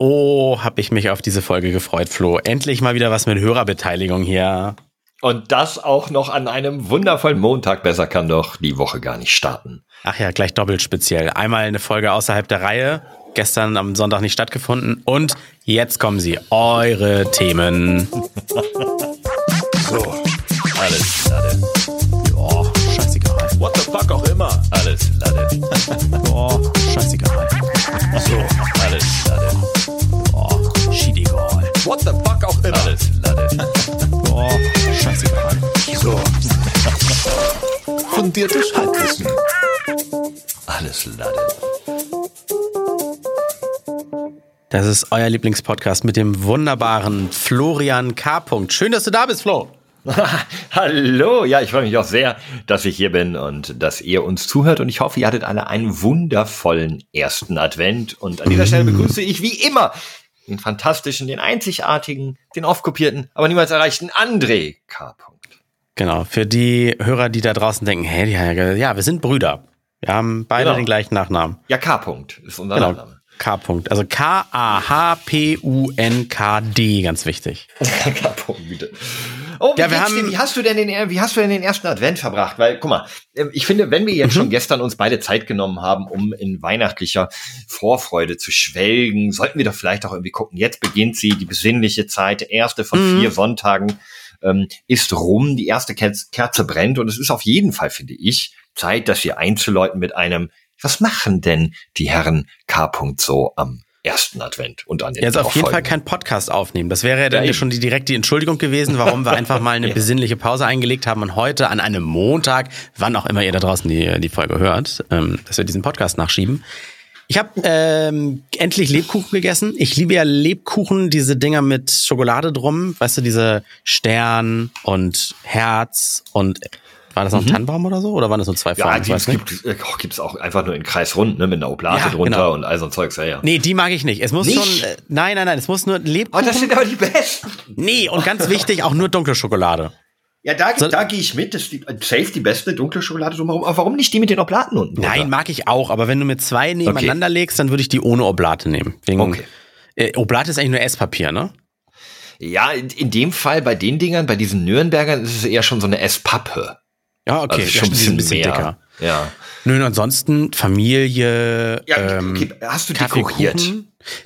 Oh, hab ich mich auf diese Folge gefreut, Flo. Endlich mal wieder was mit Hörerbeteiligung hier. Und das auch noch an einem wundervollen Montag. Besser kann doch die Woche gar nicht starten. Ach ja, gleich doppelt speziell. Einmal eine Folge außerhalb der Reihe, gestern am Sonntag nicht stattgefunden. Und jetzt kommen sie, eure Themen. so, alles Lade. Oh, scheißegal. What the fuck auch immer. Alles Lade. Oh, scheißegal. So, alles Lade. Oh, schiedegal. What the fuck auch immer. Alles Lade. Oh, scheißegal. So. Fundiertes Halbwissen. Alles Lade. Das ist euer Lieblingspodcast mit dem wunderbaren Florian K. Schön, dass du da bist, Flo. Hallo, ja, ich freue mich auch sehr, dass ich hier bin und dass ihr uns zuhört und ich hoffe, ihr hattet alle einen wundervollen ersten Advent und an dieser Stelle begrüße ich wie immer den fantastischen, den einzigartigen, den oft kopierten, aber niemals erreichten André K. Genau, für die Hörer, die da draußen denken, hey, ja, wir sind Brüder. Wir haben beide genau. den gleichen Nachnamen. Ja, K. -Punkt ist unser genau. Nachname. K. -Punkt. Also K-A-H-P-U-N-K-D, ganz wichtig. K. -Punkt, bitte. Oh, wie, ja, wir haben, dir, wie hast du denn den, wie hast du denn den ersten Advent verbracht? Weil, guck mal, ähm, ich finde, wenn wir jetzt mhm. schon gestern uns beide Zeit genommen haben, um in weihnachtlicher Vorfreude zu schwelgen, sollten wir doch vielleicht auch irgendwie gucken. Jetzt beginnt sie, die besinnliche Zeit, der erste von mhm. vier Sonntagen ähm, ist rum, die erste Kerze brennt und es ist auf jeden Fall, finde ich, Zeit, dass wir einzuläuten mit einem, was machen denn die Herren K. so am ersten Advent und an den Jetzt auf jeden Fall kein Podcast aufnehmen. Das wäre ja dann ja, schon die direkte Entschuldigung gewesen, warum wir einfach mal eine ja. besinnliche Pause eingelegt haben und heute an einem Montag, wann auch immer ihr da draußen die, die Folge hört, ähm, dass wir diesen Podcast nachschieben. Ich habe ähm, endlich Lebkuchen gegessen. Ich liebe ja Lebkuchen, diese Dinger mit Schokolade drum, weißt du, diese Stern und Herz und war das noch ein mhm. Tannenbaum oder so? Oder waren das nur zwei Formen? Ja, es gibt oh, gibt's auch einfach nur in Kreisrund, ne, mit einer Oblate ja, drunter genau. und all so ein Zeugs, ja, ja. Nee, die mag ich nicht. Es muss nicht? schon, äh, nein, nein, nein, es muss nur Lebkuchen. Oh, das sind aber die besten. Nee, und ganz wichtig, auch nur dunkle Schokolade. Ja, da, so, da gehe ich mit. Das ist die, safe die beste dunkle Schokolade drumherum. Aber warum nicht die mit den Oblaten unten? Nein, mag ich auch. Aber wenn du mit zwei nebeneinander okay. legst, dann würde ich die ohne Oblate nehmen. Wegen, okay. Äh, Oblate ist eigentlich nur Esspapier, ne? Ja, in, in, dem Fall bei den Dingern, bei diesen Nürnbergern, ist es eher schon so eine Esspappe. Ja, okay, also schon ein bisschen, bisschen dicker. Ja. Nö, und ansonsten Familie. Ja, ähm, okay. Hast du dekoriert?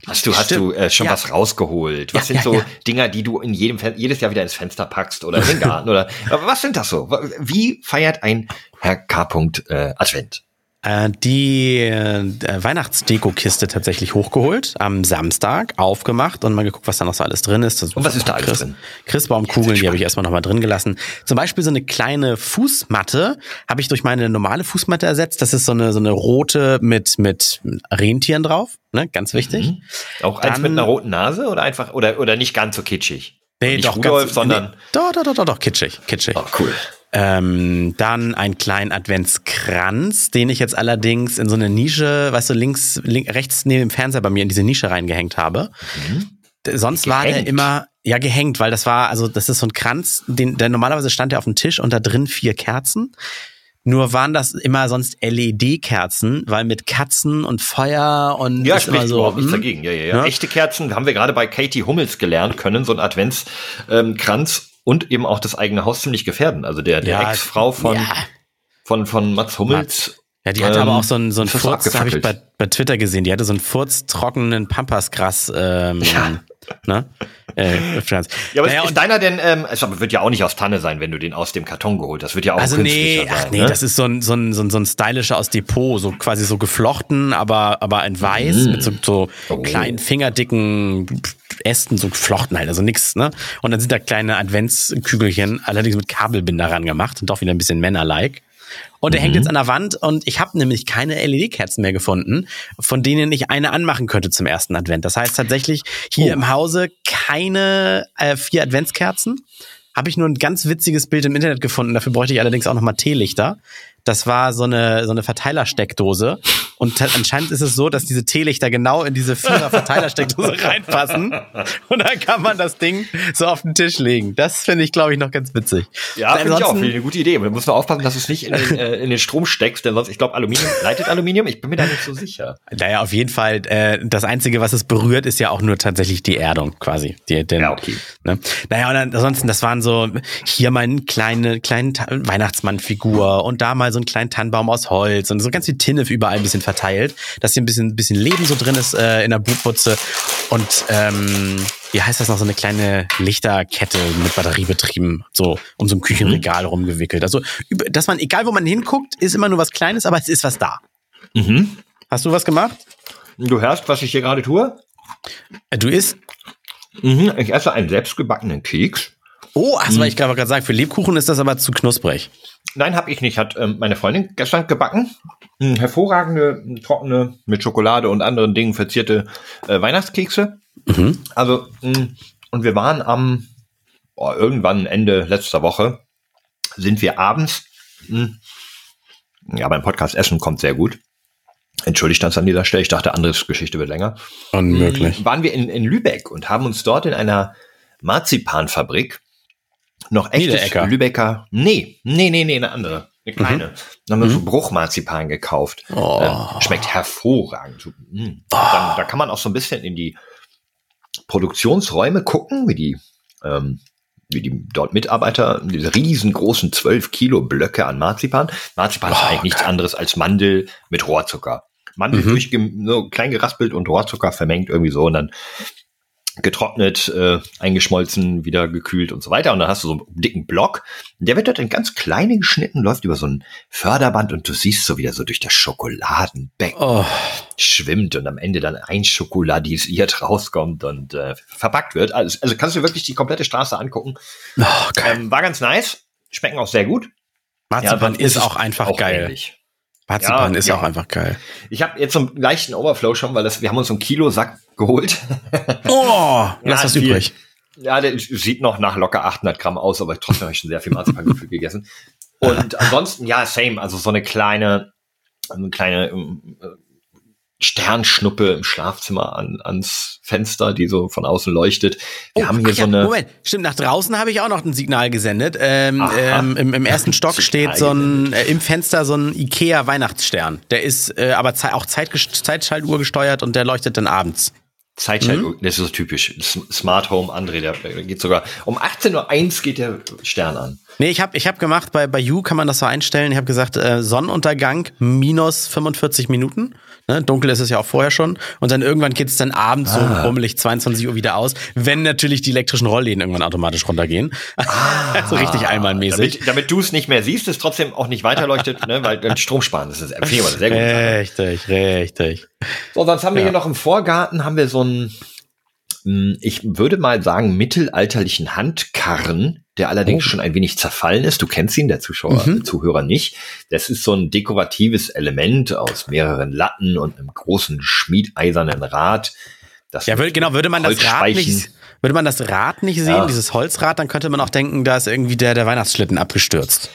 Hast du, hast du äh, schon ja. was rausgeholt? Was ja, sind so ja, Dinger, die du in jedem jedes Jahr wieder ins Fenster packst oder in den Garten oder was sind das so? Wie feiert ein Herr K. Äh, Advent? Äh, die äh, Weihnachtsdeko-Kiste tatsächlich hochgeholt, am Samstag aufgemacht und mal geguckt, was da noch so alles drin ist. und was ist da alles Chris, drin? Christbaumkugeln, die habe ich erstmal nochmal drin gelassen. Zum Beispiel so eine kleine Fußmatte habe ich durch meine normale Fußmatte ersetzt. Das ist so eine, so eine rote mit, mit Rentieren drauf, ne? ganz wichtig. Mhm. Auch Dann, eins mit einer roten Nase oder einfach, oder, oder nicht ganz so kitschig? Nee, nicht doch, Rudolf, ganz, sondern. Nee, doch, doch, doch, doch, doch, kitschig, kitschig. Oh, cool. Ähm, dann einen kleinen Adventskranz, den ich jetzt allerdings in so eine Nische, weißt du, links, links rechts neben dem Fernseher bei mir in diese Nische reingehängt habe. Mhm. Sonst gehängt. war der immer, ja, gehängt, weil das war, also das ist so ein Kranz, den, der normalerweise stand der auf dem Tisch und da drin vier Kerzen. Nur waren das immer sonst LED-Kerzen, weil mit Katzen und Feuer und ja, spricht immer so, überhaupt nichts hm? dagegen. Ja, ja, ja, ja. Echte Kerzen haben wir gerade bei Katie Hummels gelernt, können so ein Adventskranz ähm, und eben auch das eigene Haus ziemlich gefährden. Also der, der ja, Ex-Frau von, ja. von, von Mats Hummels. Ja, die hatte ähm, aber auch so einen, so einen Furz, habe ich bei, bei Twitter gesehen, die hatte so einen furztrockenen Pampasgras ähm, ja. Ne? Äh, ja, aber naja, ist deiner denn, ähm, es wird ja auch nicht aus Tanne sein, wenn du den aus dem Karton geholt hast. Wird ja auch also nee, sein. Ach nee, ne? das ist so ein, so ein, so ein, so ein stylischer aus Depot, so quasi so geflochten, aber, aber in weiß, mm. mit so, so oh. kleinen fingerdicken Ästen, so geflochten halt, also nix, ne? Und dann sind da kleine Adventskügelchen, allerdings mit Kabelbinder ran gemacht und doch wieder ein bisschen Männerlike. Und der mhm. hängt jetzt an der Wand und ich habe nämlich keine LED-Kerzen mehr gefunden, von denen ich eine anmachen könnte zum ersten Advent. Das heißt tatsächlich hier oh. im Hause keine äh, vier Adventskerzen. Habe ich nur ein ganz witziges Bild im Internet gefunden. Dafür bräuchte ich allerdings auch nochmal Teelichter. Das war so eine, so eine Verteilersteckdose Und anscheinend ist es so, dass diese Teelichter genau in diese vierer Verteilersteckdose reinpassen. Und dann kann man das Ding so auf den Tisch legen. Das finde ich, glaube ich, noch ganz witzig. Ja, finde ich auch eine gute Idee. Man muss nur aufpassen, dass du es nicht in den, äh, in den Strom steckst, denn sonst, ich glaube, Aluminium leitet Aluminium. Ich bin mir da nicht so sicher. Naja, auf jeden Fall. Äh, das Einzige, was es berührt, ist ja auch nur tatsächlich die Erdung quasi. Die, den, ja, okay. Ne? Naja, und ansonsten, das waren so hier mal eine kleine, kleine Weihnachtsmannfigur und da mal so einen kleinen Tannenbaum aus Holz und so ganz viel Tinnef überall ein bisschen verteilt, dass hier ein bisschen, bisschen Leben so drin ist äh, in der Butputze. Und ähm, wie heißt das noch, so eine kleine Lichterkette mit Batterie betrieben, so um so ein Küchenregal mhm. rumgewickelt. Also, dass man, egal wo man hinguckt, ist immer nur was Kleines, aber es ist was da. Mhm. Hast du was gemacht? Du hörst, was ich hier gerade tue? Äh, du isst? Mhm, ich esse einen selbstgebackenen Keks. Oh, also mhm. ich gerade sagen, für Lebkuchen ist das aber zu knusprig. Nein, habe ich nicht. Hat ähm, meine Freundin gestern gebacken. Hm, hervorragende, trockene, mit Schokolade und anderen Dingen verzierte äh, Weihnachtskekse. Mhm. Also, mh, hm, und wir waren am, oh, irgendwann Ende letzter Woche, sind wir abends, mh, hm, ja, beim Podcast Essen kommt sehr gut. Entschuldigt uns an dieser Stelle, ich dachte, anderes Geschichte wird länger. Unmöglich. Waren wir in, in Lübeck und haben uns dort in einer Marzipanfabrik noch echtes Lübecker. Nee, nee, nee, nee, eine andere. Eine kleine. Mhm. Dann haben wir mhm. so Bruchmarzipan gekauft. Oh. Ähm, schmeckt hervorragend. Mhm. Oh. Dann, da kann man auch so ein bisschen in die Produktionsräume gucken, wie die, ähm, wie die dort Mitarbeiter diese riesengroßen 12 Kilo Blöcke an Marzipan. Marzipan oh, ist eigentlich nichts anderes als Mandel mit Rohrzucker. Mandel mhm. durch, so klein geraspelt und Rohrzucker vermengt irgendwie so und dann getrocknet, äh, eingeschmolzen, wieder gekühlt und so weiter. Und dann hast du so einen dicken Block. Der wird dort in ganz kleine geschnitten, läuft über so ein Förderband und du siehst so wieder so durch das Schokoladenbecken oh. schwimmt und am Ende dann einschokoladisiert rauskommt und äh, verpackt wird. Also, also kannst du wirklich die komplette Straße angucken. Oh, ähm, war ganz nice. Schmecken auch sehr gut. Marzipan ja, ist auch einfach auch geil. Ähnlich. Marzipan ja, ist ja. auch einfach geil. Ich habe jetzt so einen leichten Overflow schon, weil das, wir haben uns so einen Kilo Sack geholt. Oh, lass was übrig. Ja, der sieht noch nach locker 800 Gramm aus, aber trotzdem habe ich schon sehr viel Marzipangefühl gegessen. Und ansonsten, ja, same, also so eine kleine, eine kleine ähm, Sternschnuppe im Schlafzimmer an, ans Fenster, die so von außen leuchtet. Wir oh, haben hier so eine. Moment, stimmt, nach draußen habe ich auch noch ein Signal gesendet. Ähm, ähm, im, im, ersten Stock steht so ein, äh, im Fenster so ein IKEA-Weihnachtsstern. Der ist äh, aber ze auch Zeit Zeitschaltuhr gesteuert und der leuchtet dann abends. Zeitschaltuhr, mhm. das ist so typisch. Smart Home André, der geht sogar um 18.01 Uhr geht der Stern an. Nee, ich habe ich hab gemacht, bei, bei You kann man das so einstellen. Ich habe gesagt, äh, Sonnenuntergang minus 45 Minuten. Ne, dunkel ist es ja auch vorher schon. Und dann irgendwann geht es dann abends ah. so rummelig 22 Uhr wieder aus, wenn natürlich die elektrischen Rollläden irgendwann automatisch runtergehen. Ah. so richtig einmalmäßig. Damit, damit du es nicht mehr siehst, es trotzdem auch nicht weiterleuchtet, ne, weil dann Strom sparen. Das ist sehr gut. Richtig, richtig. So, sonst haben wir ja. hier noch im Vorgarten haben wir so ein hm, ich würde mal sagen, mittelalterlichen Handkarren, der allerdings oh. schon ein wenig zerfallen ist. Du kennst ihn, der Zuschauer, mhm. Zuhörer nicht. Das ist so ein dekoratives Element aus mehreren Latten und einem großen schmiedeisernen Rad. Das ja, würde, genau, würde man das Rad nicht, würde man das Rad nicht sehen, ja. dieses Holzrad, dann könnte man auch denken, da ist irgendwie der, der Weihnachtsschlitten abgestürzt.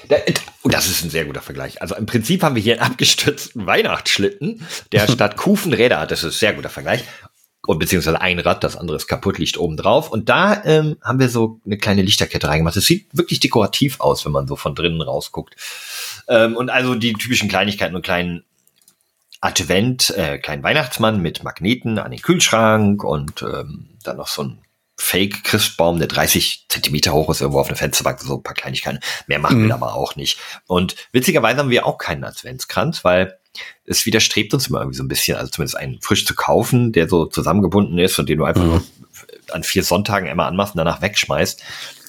Oh, das ist ein sehr guter Vergleich. Also im Prinzip haben wir hier einen abgestürzten Weihnachtsschlitten, der statt Kufen Räder hat. Das ist ein sehr guter Vergleich und beziehungsweise ein Rad, das andere ist kaputt, liegt oben drauf. Und da ähm, haben wir so eine kleine Lichterkette reingemacht. Das sieht wirklich dekorativ aus, wenn man so von drinnen rausguckt. Ähm, und also die typischen Kleinigkeiten und kleinen Advent, äh, kleinen Weihnachtsmann mit Magneten an den Kühlschrank und ähm, dann noch so ein Fake-Christbaum, der 30 Zentimeter hoch ist, irgendwo auf einer Fensterbank, so ein paar Kleinigkeiten. Mehr machen mhm. wir aber auch nicht. Und witzigerweise haben wir auch keinen Adventskranz, weil es widerstrebt uns immer irgendwie so ein bisschen, also zumindest einen frisch zu kaufen, der so zusammengebunden ist und den du einfach mhm. an vier Sonntagen immer anmachst und danach wegschmeißt.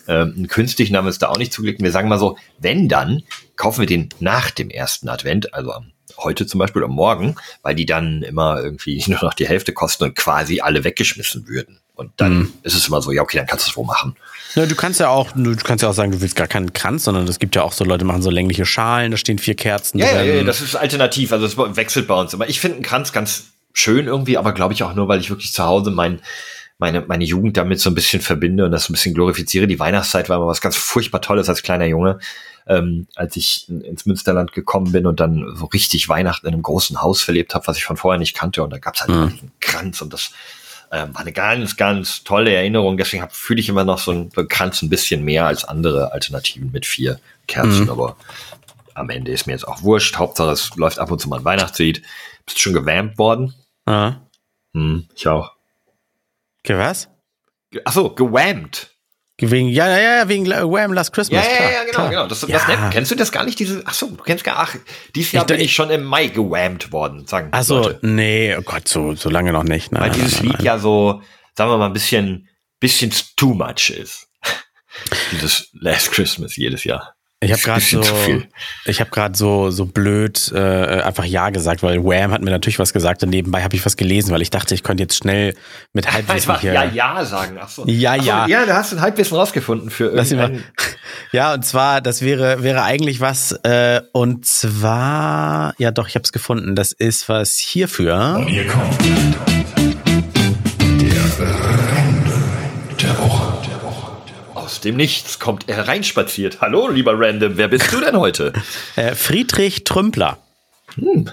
Ähm, einen künstlichen haben wir es da auch nicht zugelegt. Wir sagen mal so, wenn dann, kaufen wir den nach dem ersten Advent, also am heute zum Beispiel am Morgen, weil die dann immer irgendwie nur noch die Hälfte kosten und quasi alle weggeschmissen würden. Und dann mhm. ist es immer so, ja, okay, dann kannst du es wohl machen. Ja, du kannst ja auch, du kannst ja auch sagen, du willst gar keinen Kranz, sondern es gibt ja auch so Leute, machen so längliche Schalen, da stehen vier Kerzen. Ja, ja, ja, das ist alternativ, also es wechselt bei uns immer. Ich finde einen Kranz ganz schön irgendwie, aber glaube ich auch nur, weil ich wirklich zu Hause mein, meine, meine Jugend damit so ein bisschen verbinde und das so ein bisschen glorifiziere. Die Weihnachtszeit war immer was ganz furchtbar Tolles als kleiner Junge. ähm, als ich ins Münsterland gekommen bin und dann so richtig Weihnachten in einem großen Haus verlebt habe, was ich von vorher nicht kannte. Und da gab es halt mhm. diesen Kranz und das ähm, war eine ganz, ganz tolle Erinnerung. Deswegen fühle ich immer noch so einen Kranz ein bisschen mehr als andere Alternativen mit vier Kerzen. Mhm. Aber am Ende ist mir jetzt auch wurscht. Hauptsache, es läuft ab und zu mal ein Weihnachtslied. Bist du schon gewärmt worden? Ah. Hm, ich auch. Ge was? Achso, gewammt. Wegen, ja, ja, ja, wegen Wham Last Christmas. Ja, ja, ja, genau, klar. genau. Das, das ja. kennst du das gar nicht? Diese, ach so, du kennst gar, ach, dieses Jahr ich, bin ich schon im Mai gewammt worden, sagen Ach so, nee, oh Gott, so, so lange noch nicht. Nein, Weil dieses nein, Lied ja so, sagen wir mal, ein bisschen, bisschen too much ist. dieses Last Christmas jedes Jahr. Ich habe gerade so, ich habe gerade so so blöd äh, einfach ja gesagt, weil Wham hat mir natürlich was gesagt und nebenbei habe ich was gelesen, weil ich dachte, ich könnte jetzt schnell mit Halbwissen einfach hier. Ja ja sagen. Ach so. Ja Ach so, ja. Ja, da hast du ein Halbwissen rausgefunden für irgendeinen. Ja und zwar, das wäre wäre eigentlich was äh, und zwar ja doch, ich habe es gefunden. Das ist was hierfür. Und hier kommt Aus dem Nichts kommt er reinspaziert. Hallo, lieber Random, wer bist du denn heute? Äh, Friedrich Trümpler. Hm.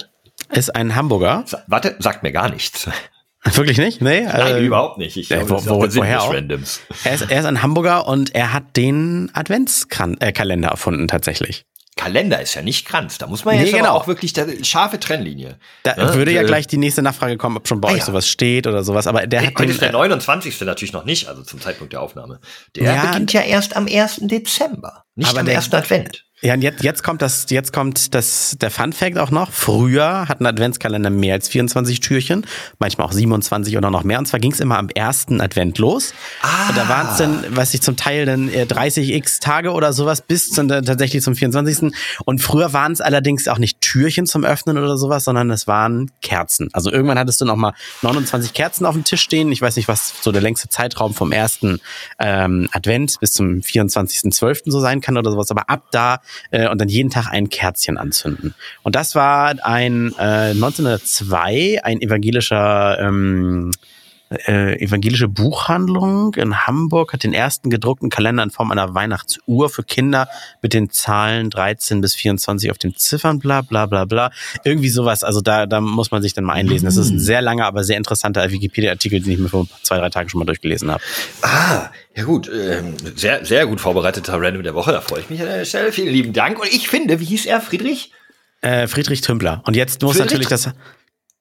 Ist ein Hamburger. Sa warte, sagt mir gar nichts. Wirklich nicht? Nee? Nein, äh, überhaupt nicht. Ich äh, wo, wo, woher auch? Randoms. Er ist, er ist ein Hamburger und er hat den Adventskalender erfunden tatsächlich. Kalender ist ja nicht Kranz. Da muss man nee, ja genau. auch wirklich der scharfe Trennlinie. Da ne? würde ja äh, gleich die nächste Nachfrage kommen, ob schon bei ah, euch ja. sowas steht oder sowas. Aber der hey, hat heute ist der 29. Äh, natürlich noch nicht, also zum Zeitpunkt der Aufnahme. Der ja, beginnt ja erst am 1. Dezember, nicht am der, 1. Advent. Ja, und jetzt, jetzt kommt das, jetzt kommt das, der Fun Fact auch noch. Früher hat ein Adventskalender mehr als 24 Türchen, manchmal auch 27 oder noch mehr. Und zwar ging es immer am ersten Advent los. Ah. Und da waren es dann, weiß ich, zum Teil dann 30 äh, Tage oder sowas bis zum, tatsächlich zum 24. Und früher waren es allerdings auch nicht Türchen zum Öffnen oder sowas, sondern es waren Kerzen. Also irgendwann hattest du noch mal 29 Kerzen auf dem Tisch stehen. Ich weiß nicht, was so der längste Zeitraum vom ersten ähm, Advent bis zum 24.12. so sein kann oder sowas. Aber ab da äh, und dann jeden Tag ein Kerzchen anzünden. Und das war ein äh, 1902 ein evangelischer ähm, äh, evangelische Buchhandlung in Hamburg hat den ersten gedruckten Kalender in Form einer Weihnachtsuhr für Kinder mit den Zahlen 13 bis 24 auf den Ziffern, bla bla bla bla. Irgendwie sowas. Also da, da muss man sich dann mal einlesen. Das ist ein sehr langer, aber sehr interessanter Wikipedia-Artikel, den ich mir vor zwei, drei Tagen schon mal durchgelesen habe. Ah, ja gut. Ähm, sehr, sehr gut vorbereiteter Random der Woche. Da freue ich mich an der Stelle. Vielen lieben Dank. Und ich finde, wie hieß er, Friedrich? Äh, Friedrich Tümpler. Und jetzt muss Friedrich natürlich das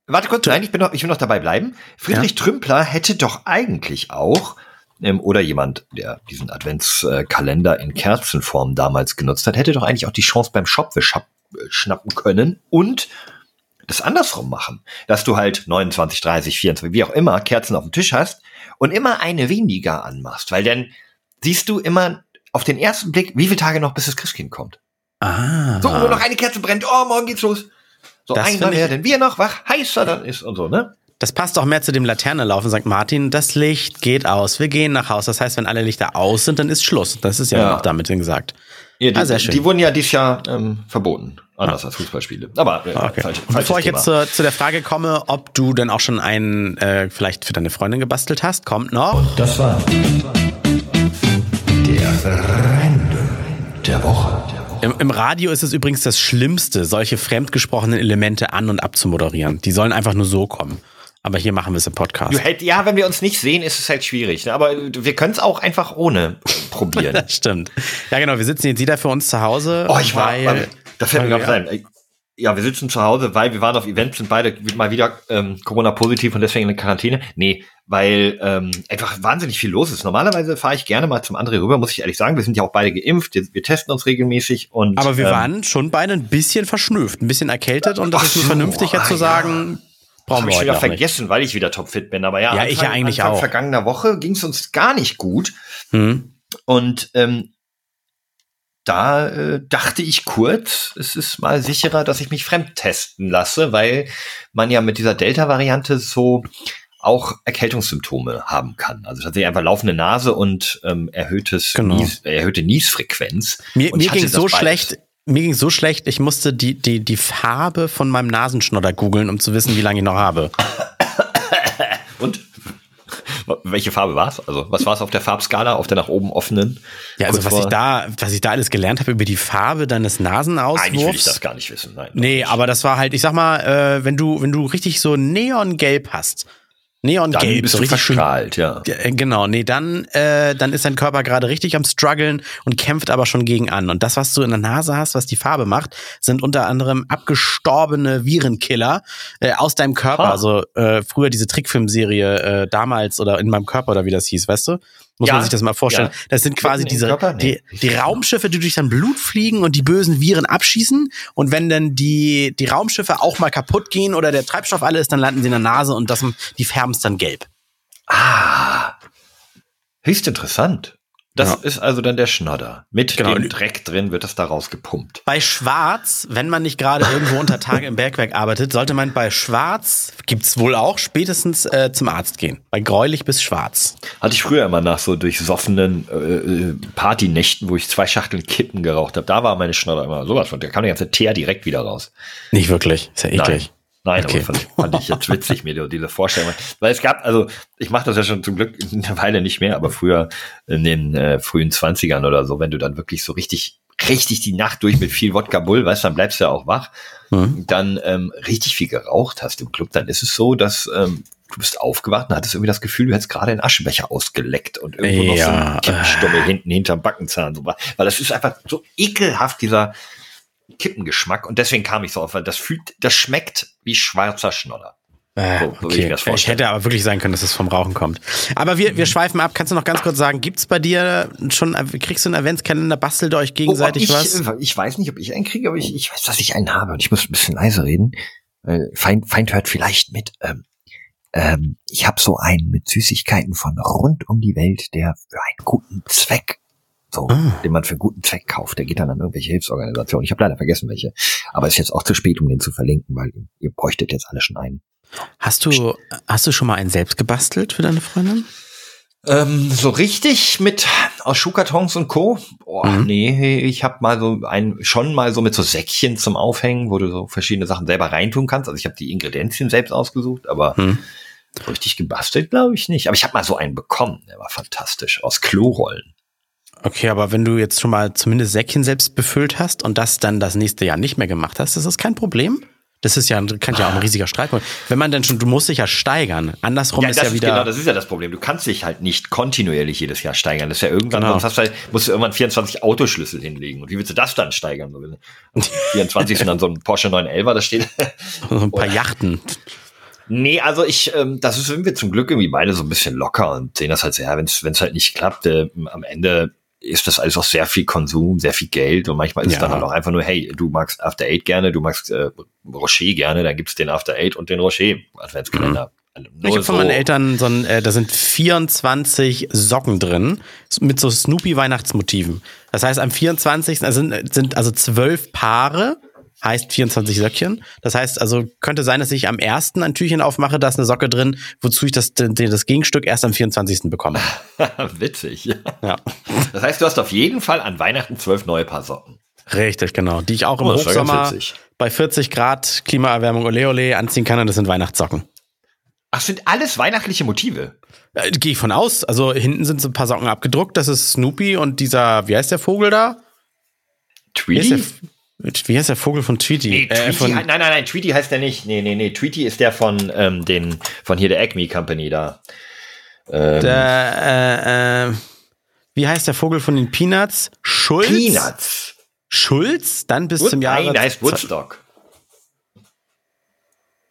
Warte kurz, nein, ich, bin noch, ich will noch dabei bleiben. Friedrich ja. Trümpler hätte doch eigentlich auch, ähm, oder jemand, der diesen Adventskalender in Kerzenform damals genutzt hat, hätte doch eigentlich auch die Chance beim Shopwish schnappen können und das andersrum machen. Dass du halt 29, 30, 24, wie auch immer, Kerzen auf dem Tisch hast und immer eine weniger anmachst. Weil dann siehst du immer auf den ersten Blick, wie viele Tage noch bis das Christkind kommt. Ah. So, nur noch eine Kerze brennt, oh, morgen geht's los. So das einer mehr, denn wir noch wach, heißer dann ist und so, ne? Das passt auch mehr zu dem Laternenlauf in St. Martin. Das Licht geht aus. Wir gehen nach Haus. Das heißt, wenn alle Lichter aus sind, dann ist Schluss. Das ist ja, ja. auch damit gesagt. Ja, die, ah, sehr schön. die wurden ja dieses Jahr ähm, verboten. Anders ah. als Fußballspiele. Aber äh, okay. falsch, Bevor ich Thema. jetzt zu, zu, der Frage komme, ob du denn auch schon einen äh, vielleicht für deine Freundin gebastelt hast, kommt noch. Und das war der Random der Woche. Im, Im, Radio ist es übrigens das Schlimmste, solche fremdgesprochenen Elemente an- und abzumoderieren. Die sollen einfach nur so kommen. Aber hier machen wir es im Podcast. Hätt, ja, wenn wir uns nicht sehen, ist es halt schwierig. Ne? Aber wir können es auch einfach ohne probieren. das stimmt. Ja, genau. Wir sitzen jetzt wieder für uns zu Hause. Oh, ich war. Das fällt mir gerade sein. Ja, wir sitzen zu Hause, weil wir waren auf Events, sind beide mal wieder ähm, Corona-positiv und deswegen in Quarantäne. Nee, weil ähm, einfach wahnsinnig viel los ist. Normalerweise fahre ich gerne mal zum André rüber, muss ich ehrlich sagen. Wir sind ja auch beide geimpft, wir testen uns regelmäßig und. Aber wir ähm, waren schon beide ein bisschen verschnüfft, ein bisschen erkältet und das ist nur vernünftig jetzt zu sagen. Ja. Brauchen wir ich wieder vergessen, nicht. weil ich wieder topfit bin. Aber ja, ja Anfang, ich ja eigentlich Anfang auch. vergangener Woche ging es uns gar nicht gut. Hm. Und ähm, da äh, dachte ich kurz, es ist mal sicherer, dass ich mich fremd testen lasse, weil man ja mit dieser Delta-Variante so auch Erkältungssymptome haben kann. Also tatsächlich einfach laufende Nase und ähm, erhöhtes genau. Nies, erhöhte Niesfrequenz. Mir, mir ging so schlecht, mir ging so schlecht, ich musste die, die, die Farbe von meinem Nasenschnodder googeln, um zu wissen, wie lange ich noch habe. Und Welche Farbe war es? Also, was war es auf der Farbskala, auf der nach oben offenen? Ja, also was ich da, was ich da alles gelernt habe über die Farbe deines Nasenauswurfs. Eigentlich will ich das gar nicht wissen, nein. Nee, nicht. aber das war halt, ich sag mal, äh, wenn du, wenn du richtig so neongelb hast, Neongelb, bist so richtig verstrahlt, ja. Äh, genau, nee, dann, äh, dann ist dein Körper gerade richtig am struggeln und kämpft aber schon gegen an. Und das, was du in der Nase hast, was die Farbe macht, sind unter anderem abgestorbene Virenkiller äh, aus deinem Körper. Ha. Also äh, früher diese Trickfilmserie äh, damals oder in meinem Körper oder wie das hieß, weißt du? Muss ja, man sich das mal vorstellen. Ja. Das sind quasi diese nee. die, die Raumschiffe, die durch dein Blut fliegen und die bösen Viren abschießen. Und wenn dann die, die Raumschiffe auch mal kaputt gehen oder der Treibstoff alle ist, dann landen sie in der Nase und das, die färben es dann gelb. Ah, höchst interessant. Das ja. ist also dann der Schnodder. Mit genau. dem Dreck drin wird das da rausgepumpt. Bei Schwarz, wenn man nicht gerade irgendwo unter Tage im Bergwerk arbeitet, sollte man bei Schwarz, gibt's wohl auch, spätestens äh, zum Arzt gehen. Bei gräulich bis schwarz. Hatte ich früher immer nach so durchsoffenen äh, äh Partynächten, wo ich zwei Schachteln Kippen geraucht habe. Da war meine Schnodder immer sowas von. Da kam der ganze Teer direkt wieder raus. Nicht wirklich. Ist ja eklig. Nein. Nein, okay. aber fand, fand ich jetzt witzig, mir diese Vorstellung. Weil es gab, also ich mache das ja schon zum Glück eine Weile nicht mehr, aber früher in den äh, frühen Zwanzigern oder so, wenn du dann wirklich so richtig, richtig die Nacht durch mit viel Wodka Bull, weißt, dann bleibst du ja auch wach, mhm. dann ähm, richtig viel geraucht hast im Club, dann ist es so, dass ähm, du bist aufgewacht und hattest irgendwie das Gefühl, du hättest gerade einen Aschenbecher ausgeleckt und irgendwo ja. noch so einen Kippenstummel hinten hinterm Backenzahn. So, weil das ist einfach so ekelhaft, dieser Kippengeschmack und deswegen kam ich so auf, weil das fühlt, das schmeckt wie schwarzer Schnodder. Äh, so, so okay. ich, ich, hätte aber wirklich sein können, dass es vom Rauchen kommt. Aber wir, wir schweifen ab. Kannst du noch ganz kurz sagen, gibt's bei dir schon, kriegst du einen Adventskalender, bastelt euch gegenseitig oh, ich, was? Ich weiß nicht, ob ich einen kriege, aber ich, ich weiß, dass ich einen habe und ich muss ein bisschen leise reden. Feind, Feind hört vielleicht mit. Ähm, ähm, ich habe so einen mit Süßigkeiten von rund um die Welt, der für einen guten Zweck so, ah. den man für guten Zweck kauft. Der geht dann an irgendwelche Hilfsorganisationen. Ich habe leider vergessen welche. Aber es ist jetzt auch zu spät, um den zu verlinken, weil ihr bräuchtet jetzt alle schon einen. Hast du, hast du schon mal einen selbst gebastelt für deine Freundin? Ähm, so richtig mit aus Schuhkartons und Co. Boah, mhm. nee, ich habe mal so ein schon mal so mit so Säckchen zum Aufhängen, wo du so verschiedene Sachen selber reintun kannst. Also ich habe die Ingredienzien selbst ausgesucht, aber mhm. richtig gebastelt glaube ich nicht. Aber ich habe mal so einen bekommen, der war fantastisch aus Klorollen. Okay, aber wenn du jetzt schon mal zumindest Säckchen selbst befüllt hast und das dann das nächste Jahr nicht mehr gemacht hast, ist das kein Problem? Das ist ja, kann ja auch ein riesiger Streitpunkt. Wenn man dann schon, du musst dich ja steigern. Andersrum ja, ist ja wieder. Genau, das ist ja das Problem. Du kannst dich halt nicht kontinuierlich jedes Jahr steigern. Das ist ja irgendwann, genau. sonst du halt, musst du irgendwann 24 Autoschlüssel hinlegen. Und wie willst du das dann steigern? 24 sind dann so ein Porsche 911, da steht. So ein paar Yachten. Nee, also ich, ähm, das sind wir zum Glück irgendwie beide so ein bisschen locker und sehen das halt so, ja, wenn es halt nicht klappt, äh, am Ende ist das alles auch sehr viel Konsum, sehr viel Geld und manchmal ist ja. es dann halt auch einfach nur, hey, du magst After Eight gerne, du magst äh, Rocher gerne, dann gibt's den After Eight und den Rocher Adventskalender. Mhm. ich habe von meinen Eltern so ein, äh, da sind 24 Socken drin mit so Snoopy Weihnachtsmotiven. Das heißt, am 24. sind, sind also zwölf Paare heißt 24 Söckchen. Das heißt also, könnte sein, dass ich am ersten ein Türchen aufmache, da ist eine Socke drin, wozu ich das, das Gegenstück erst am 24. bekomme. Witzig. Ja. Das heißt, du hast auf jeden Fall an Weihnachten zwölf neue Paar Socken. Richtig, genau. Die ich auch im oh, Hochsommer bei 40 Grad Klimaerwärmung Ole Ole anziehen kann und das sind Weihnachtssocken. Ach, sind alles weihnachtliche Motive? Äh, Gehe ich von aus. Also hinten sind so ein paar Socken abgedruckt. Das ist Snoopy und dieser, wie heißt der Vogel da? Tweety? Wie heißt der Vogel von Tweety? Nee, äh, Tweety äh, nein, nein, nein, Tweety heißt der nicht. Nee, nee, nee, Tweety ist der von ähm, den von hier der Acme Company da. Ähm, der, äh, äh, wie heißt der Vogel von den Peanuts? Schulz? Peanuts. Schulz? Dann bis Wood zum Jahre. Nein, der heißt Woodstock.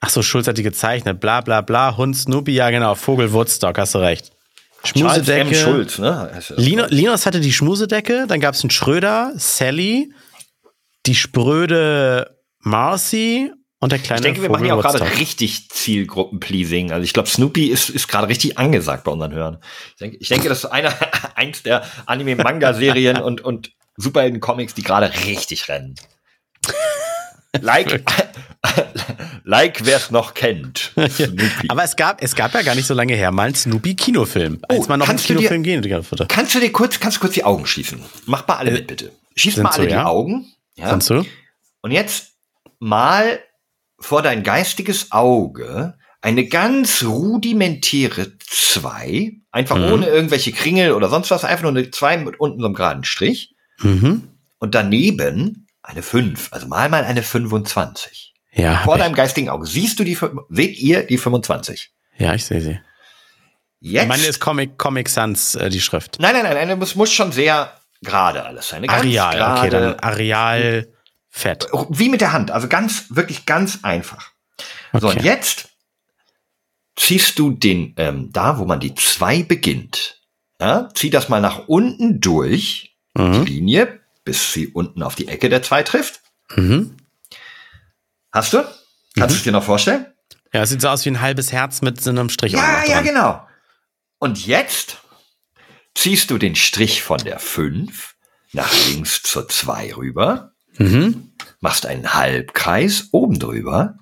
Ach so, Schulz hat die gezeichnet. Bla, bla, bla. Hund Snoopy, ja genau. Vogel Woodstock, hast du recht. Schmusedecke. Schulz, ne? Linus, Linus hatte die Schmusedecke, dann gab es einen Schröder, Sally, die spröde Marcy und der kleine Ich denke, wir machen ja auch gerade richtig Zielgruppen-Pleasing. Also ich glaube, Snoopy ist, ist gerade richtig angesagt bei unseren Hörern. Ich denke, ich denke, das ist einer, eins der Anime-Manga-Serien und, und Superhelden-Comics, die gerade richtig rennen. Like, like wer es noch kennt. Aber es gab, es gab ja gar nicht so lange her mal einen Snoopy-Kinofilm, als oh, man noch einen Kinofilm dir, gehen. Kannst du dir kurz, kannst du kurz die Augen schließen? Mach mal alle äh, mit, bitte. Schieß mal alle so, die ja? Augen. Ja? Kannst du? Und jetzt mal vor dein geistiges Auge eine ganz rudimentäre 2, einfach mhm. ohne irgendwelche Kringel oder sonst was, einfach nur eine 2 mit unten so einem geraden Strich. Mhm. Und daneben eine 5, also mal mal eine 25. Ja. Vor deinem geistigen Auge. Siehst du die, seht ihr die 25? Ja, ich sehe sie. Jetzt. Meine ist Comic, Comic Sans, äh, die Schrift. Nein, nein, nein, nein, es muss schon sehr gerade alles sein. Eine Areal, grade, okay, dann Areal fett. Wie mit der Hand, also ganz, wirklich ganz einfach. Okay. So, und jetzt ziehst du den, ähm, da wo man die zwei beginnt, ja, zieh das mal nach unten durch, mhm. die Linie, bis sie unten auf die Ecke der zwei trifft. Mhm. Hast du? Kannst mhm. du es dir noch vorstellen? Ja, es sieht so aus wie ein halbes Herz mit so einem Strich. Ja, ja, genau. Und jetzt ziehst du den Strich von der 5 nach links zur 2 rüber, mhm. machst einen Halbkreis oben drüber.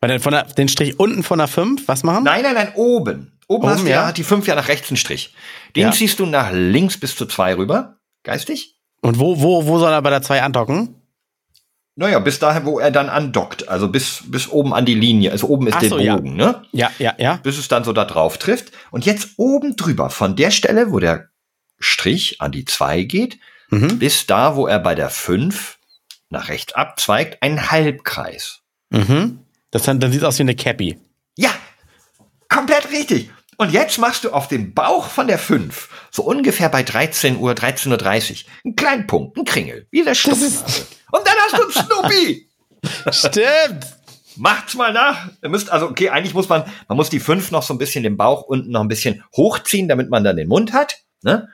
Von der, den Strich unten von der 5, was machen? Nein, nein, nein, oben. Oben, oben hast ja, hat die 5 ja nach rechts einen Strich. Den ja. ziehst du nach links bis zur 2 rüber, geistig. Und wo, wo, wo soll er bei der 2 andocken? Naja, bis dahin, wo er dann andockt, also bis, bis oben an die Linie, also oben ist Ach der so, Bogen, ja. ne? Ja, ja, ja. Bis es dann so da drauf trifft. Und jetzt oben drüber, von der Stelle, wo der Strich an die 2 geht, mhm. bis da, wo er bei der 5 nach rechts abzweigt, ein Halbkreis. Mhm. Das dann, dann sieht es aus wie eine Cappy. Ja, komplett richtig. Und jetzt machst du auf dem Bauch von der 5, so ungefähr bei 13 Uhr, 13.30 Uhr, einen kleinen Punkt, einen Kringel, wie der Schnupfen. Und dann hast du einen Snoopy. Stimmt. Macht's mal nach. Ihr müsst, also, okay, eigentlich muss man, man muss die 5 noch so ein bisschen den Bauch unten noch ein bisschen hochziehen, damit man dann den Mund hat, ne?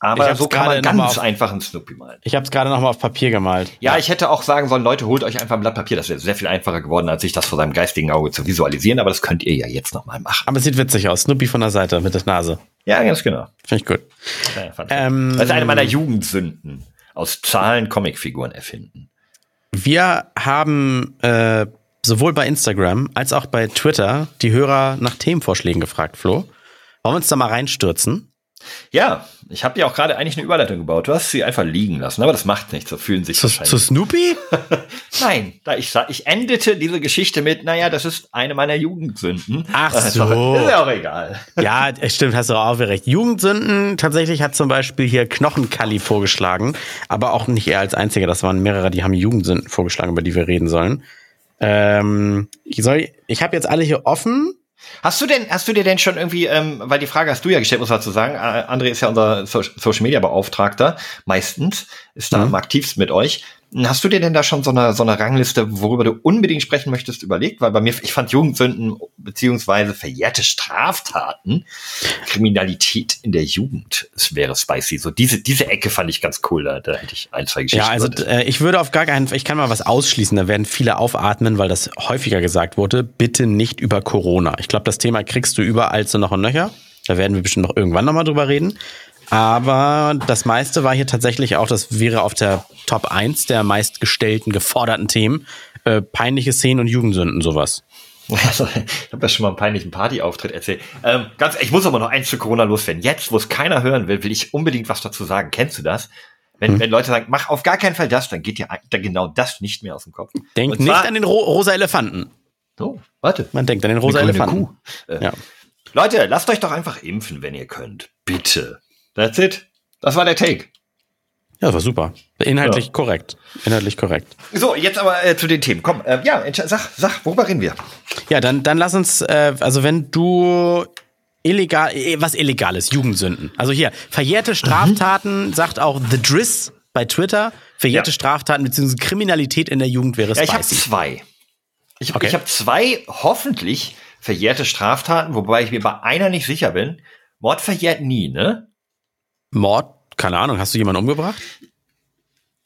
Aber so kann man ganz auf, einfach einen Snoopy malen. Ich habe es gerade noch mal auf Papier gemalt. Ja, ja, ich hätte auch sagen sollen, Leute, holt euch einfach ein Blatt Papier. Das wäre sehr viel einfacher geworden, als sich das vor seinem geistigen Auge zu visualisieren. Aber das könnt ihr ja jetzt noch mal machen. Aber es sieht witzig aus. Snoopy von der Seite mit der Nase. Ja, ganz genau. Finde ich gut. Ja, ähm, das ist eine meiner Jugendsünden. Aus Zahlen Comicfiguren erfinden. Wir haben äh, sowohl bei Instagram als auch bei Twitter die Hörer nach Themenvorschlägen gefragt, Flo. Wollen wir uns da mal reinstürzen? Ja, ich habe dir auch gerade eigentlich eine Überleitung gebaut. Du hast sie einfach liegen lassen, aber das macht nichts. So fühlen sich zu, zu Snoopy? Nein, da ich ich endete diese Geschichte mit, naja, das ist eine meiner Jugendsünden. Ach so. Ist ja auch egal. Ja, stimmt, hast du auch recht. Jugendsünden, tatsächlich hat zum Beispiel hier Knochenkalli vorgeschlagen, aber auch nicht er als einziger. Das waren mehrere, die haben Jugendsünden vorgeschlagen, über die wir reden sollen. Ähm, ich soll, ich habe jetzt alle hier offen. Hast du denn, hast du dir denn schon irgendwie, ähm, weil die Frage hast du ja gestellt, muss man dazu sagen, André ist ja unser so Social Media Beauftragter, meistens, ist da mhm. am aktivsten mit euch. Hast du dir denn da schon so eine, so eine Rangliste, worüber du unbedingt sprechen möchtest, überlegt? Weil bei mir, ich fand Jugendsünden beziehungsweise verjährte Straftaten, Kriminalität in der Jugend, es wäre spicy. So diese, diese Ecke fand ich ganz cool. Da, da hätte ich ein, zwei Geschichten. Ja, also äh, ich würde auf gar keinen, ich kann mal was ausschließen. Da werden viele aufatmen, weil das häufiger gesagt wurde. Bitte nicht über Corona. Ich glaube, das Thema kriegst du überall so noch und nöcher. Da werden wir bestimmt noch irgendwann nochmal drüber reden. Aber das meiste war hier tatsächlich auch, das wäre auf der Top 1 der meistgestellten, geforderten Themen. Äh, peinliche Szenen und Jugendsünden, sowas. Also, ich habe ja schon mal einen peinlichen Partyauftritt erzählt. Ähm, ganz, ich muss aber noch eins zu Corona loswerden. Jetzt, wo es keiner hören will, will ich unbedingt was dazu sagen. Kennst du das? Wenn, hm. wenn Leute sagen, mach auf gar keinen Fall das, dann geht dir genau das nicht mehr aus dem Kopf. Denk zwar, nicht an den ro rosa Elefanten. Oh, warte. Man denkt an den rosa Elefanten. Äh, ja. Leute, lasst euch doch einfach impfen, wenn ihr könnt. Bitte. That's it. Das war der Take. Ja, das war super. Inhaltlich ja. korrekt. Inhaltlich korrekt. So, jetzt aber äh, zu den Themen. Komm, äh, ja, sag, sag, worüber reden wir? Ja, dann, dann lass uns, äh, also wenn du illegal, äh, was illegales, Jugendsünden. Also hier, verjährte Straftaten, mhm. sagt auch The Driss bei Twitter, verjährte ja. Straftaten bzw. Kriminalität in der Jugend wäre spicy. Ja, ich habe zwei. Ich, okay. ich habe zwei hoffentlich verjährte Straftaten, wobei ich mir bei einer nicht sicher bin. Mord verjährt nie, ne? Mord? Keine Ahnung. Hast du jemanden umgebracht?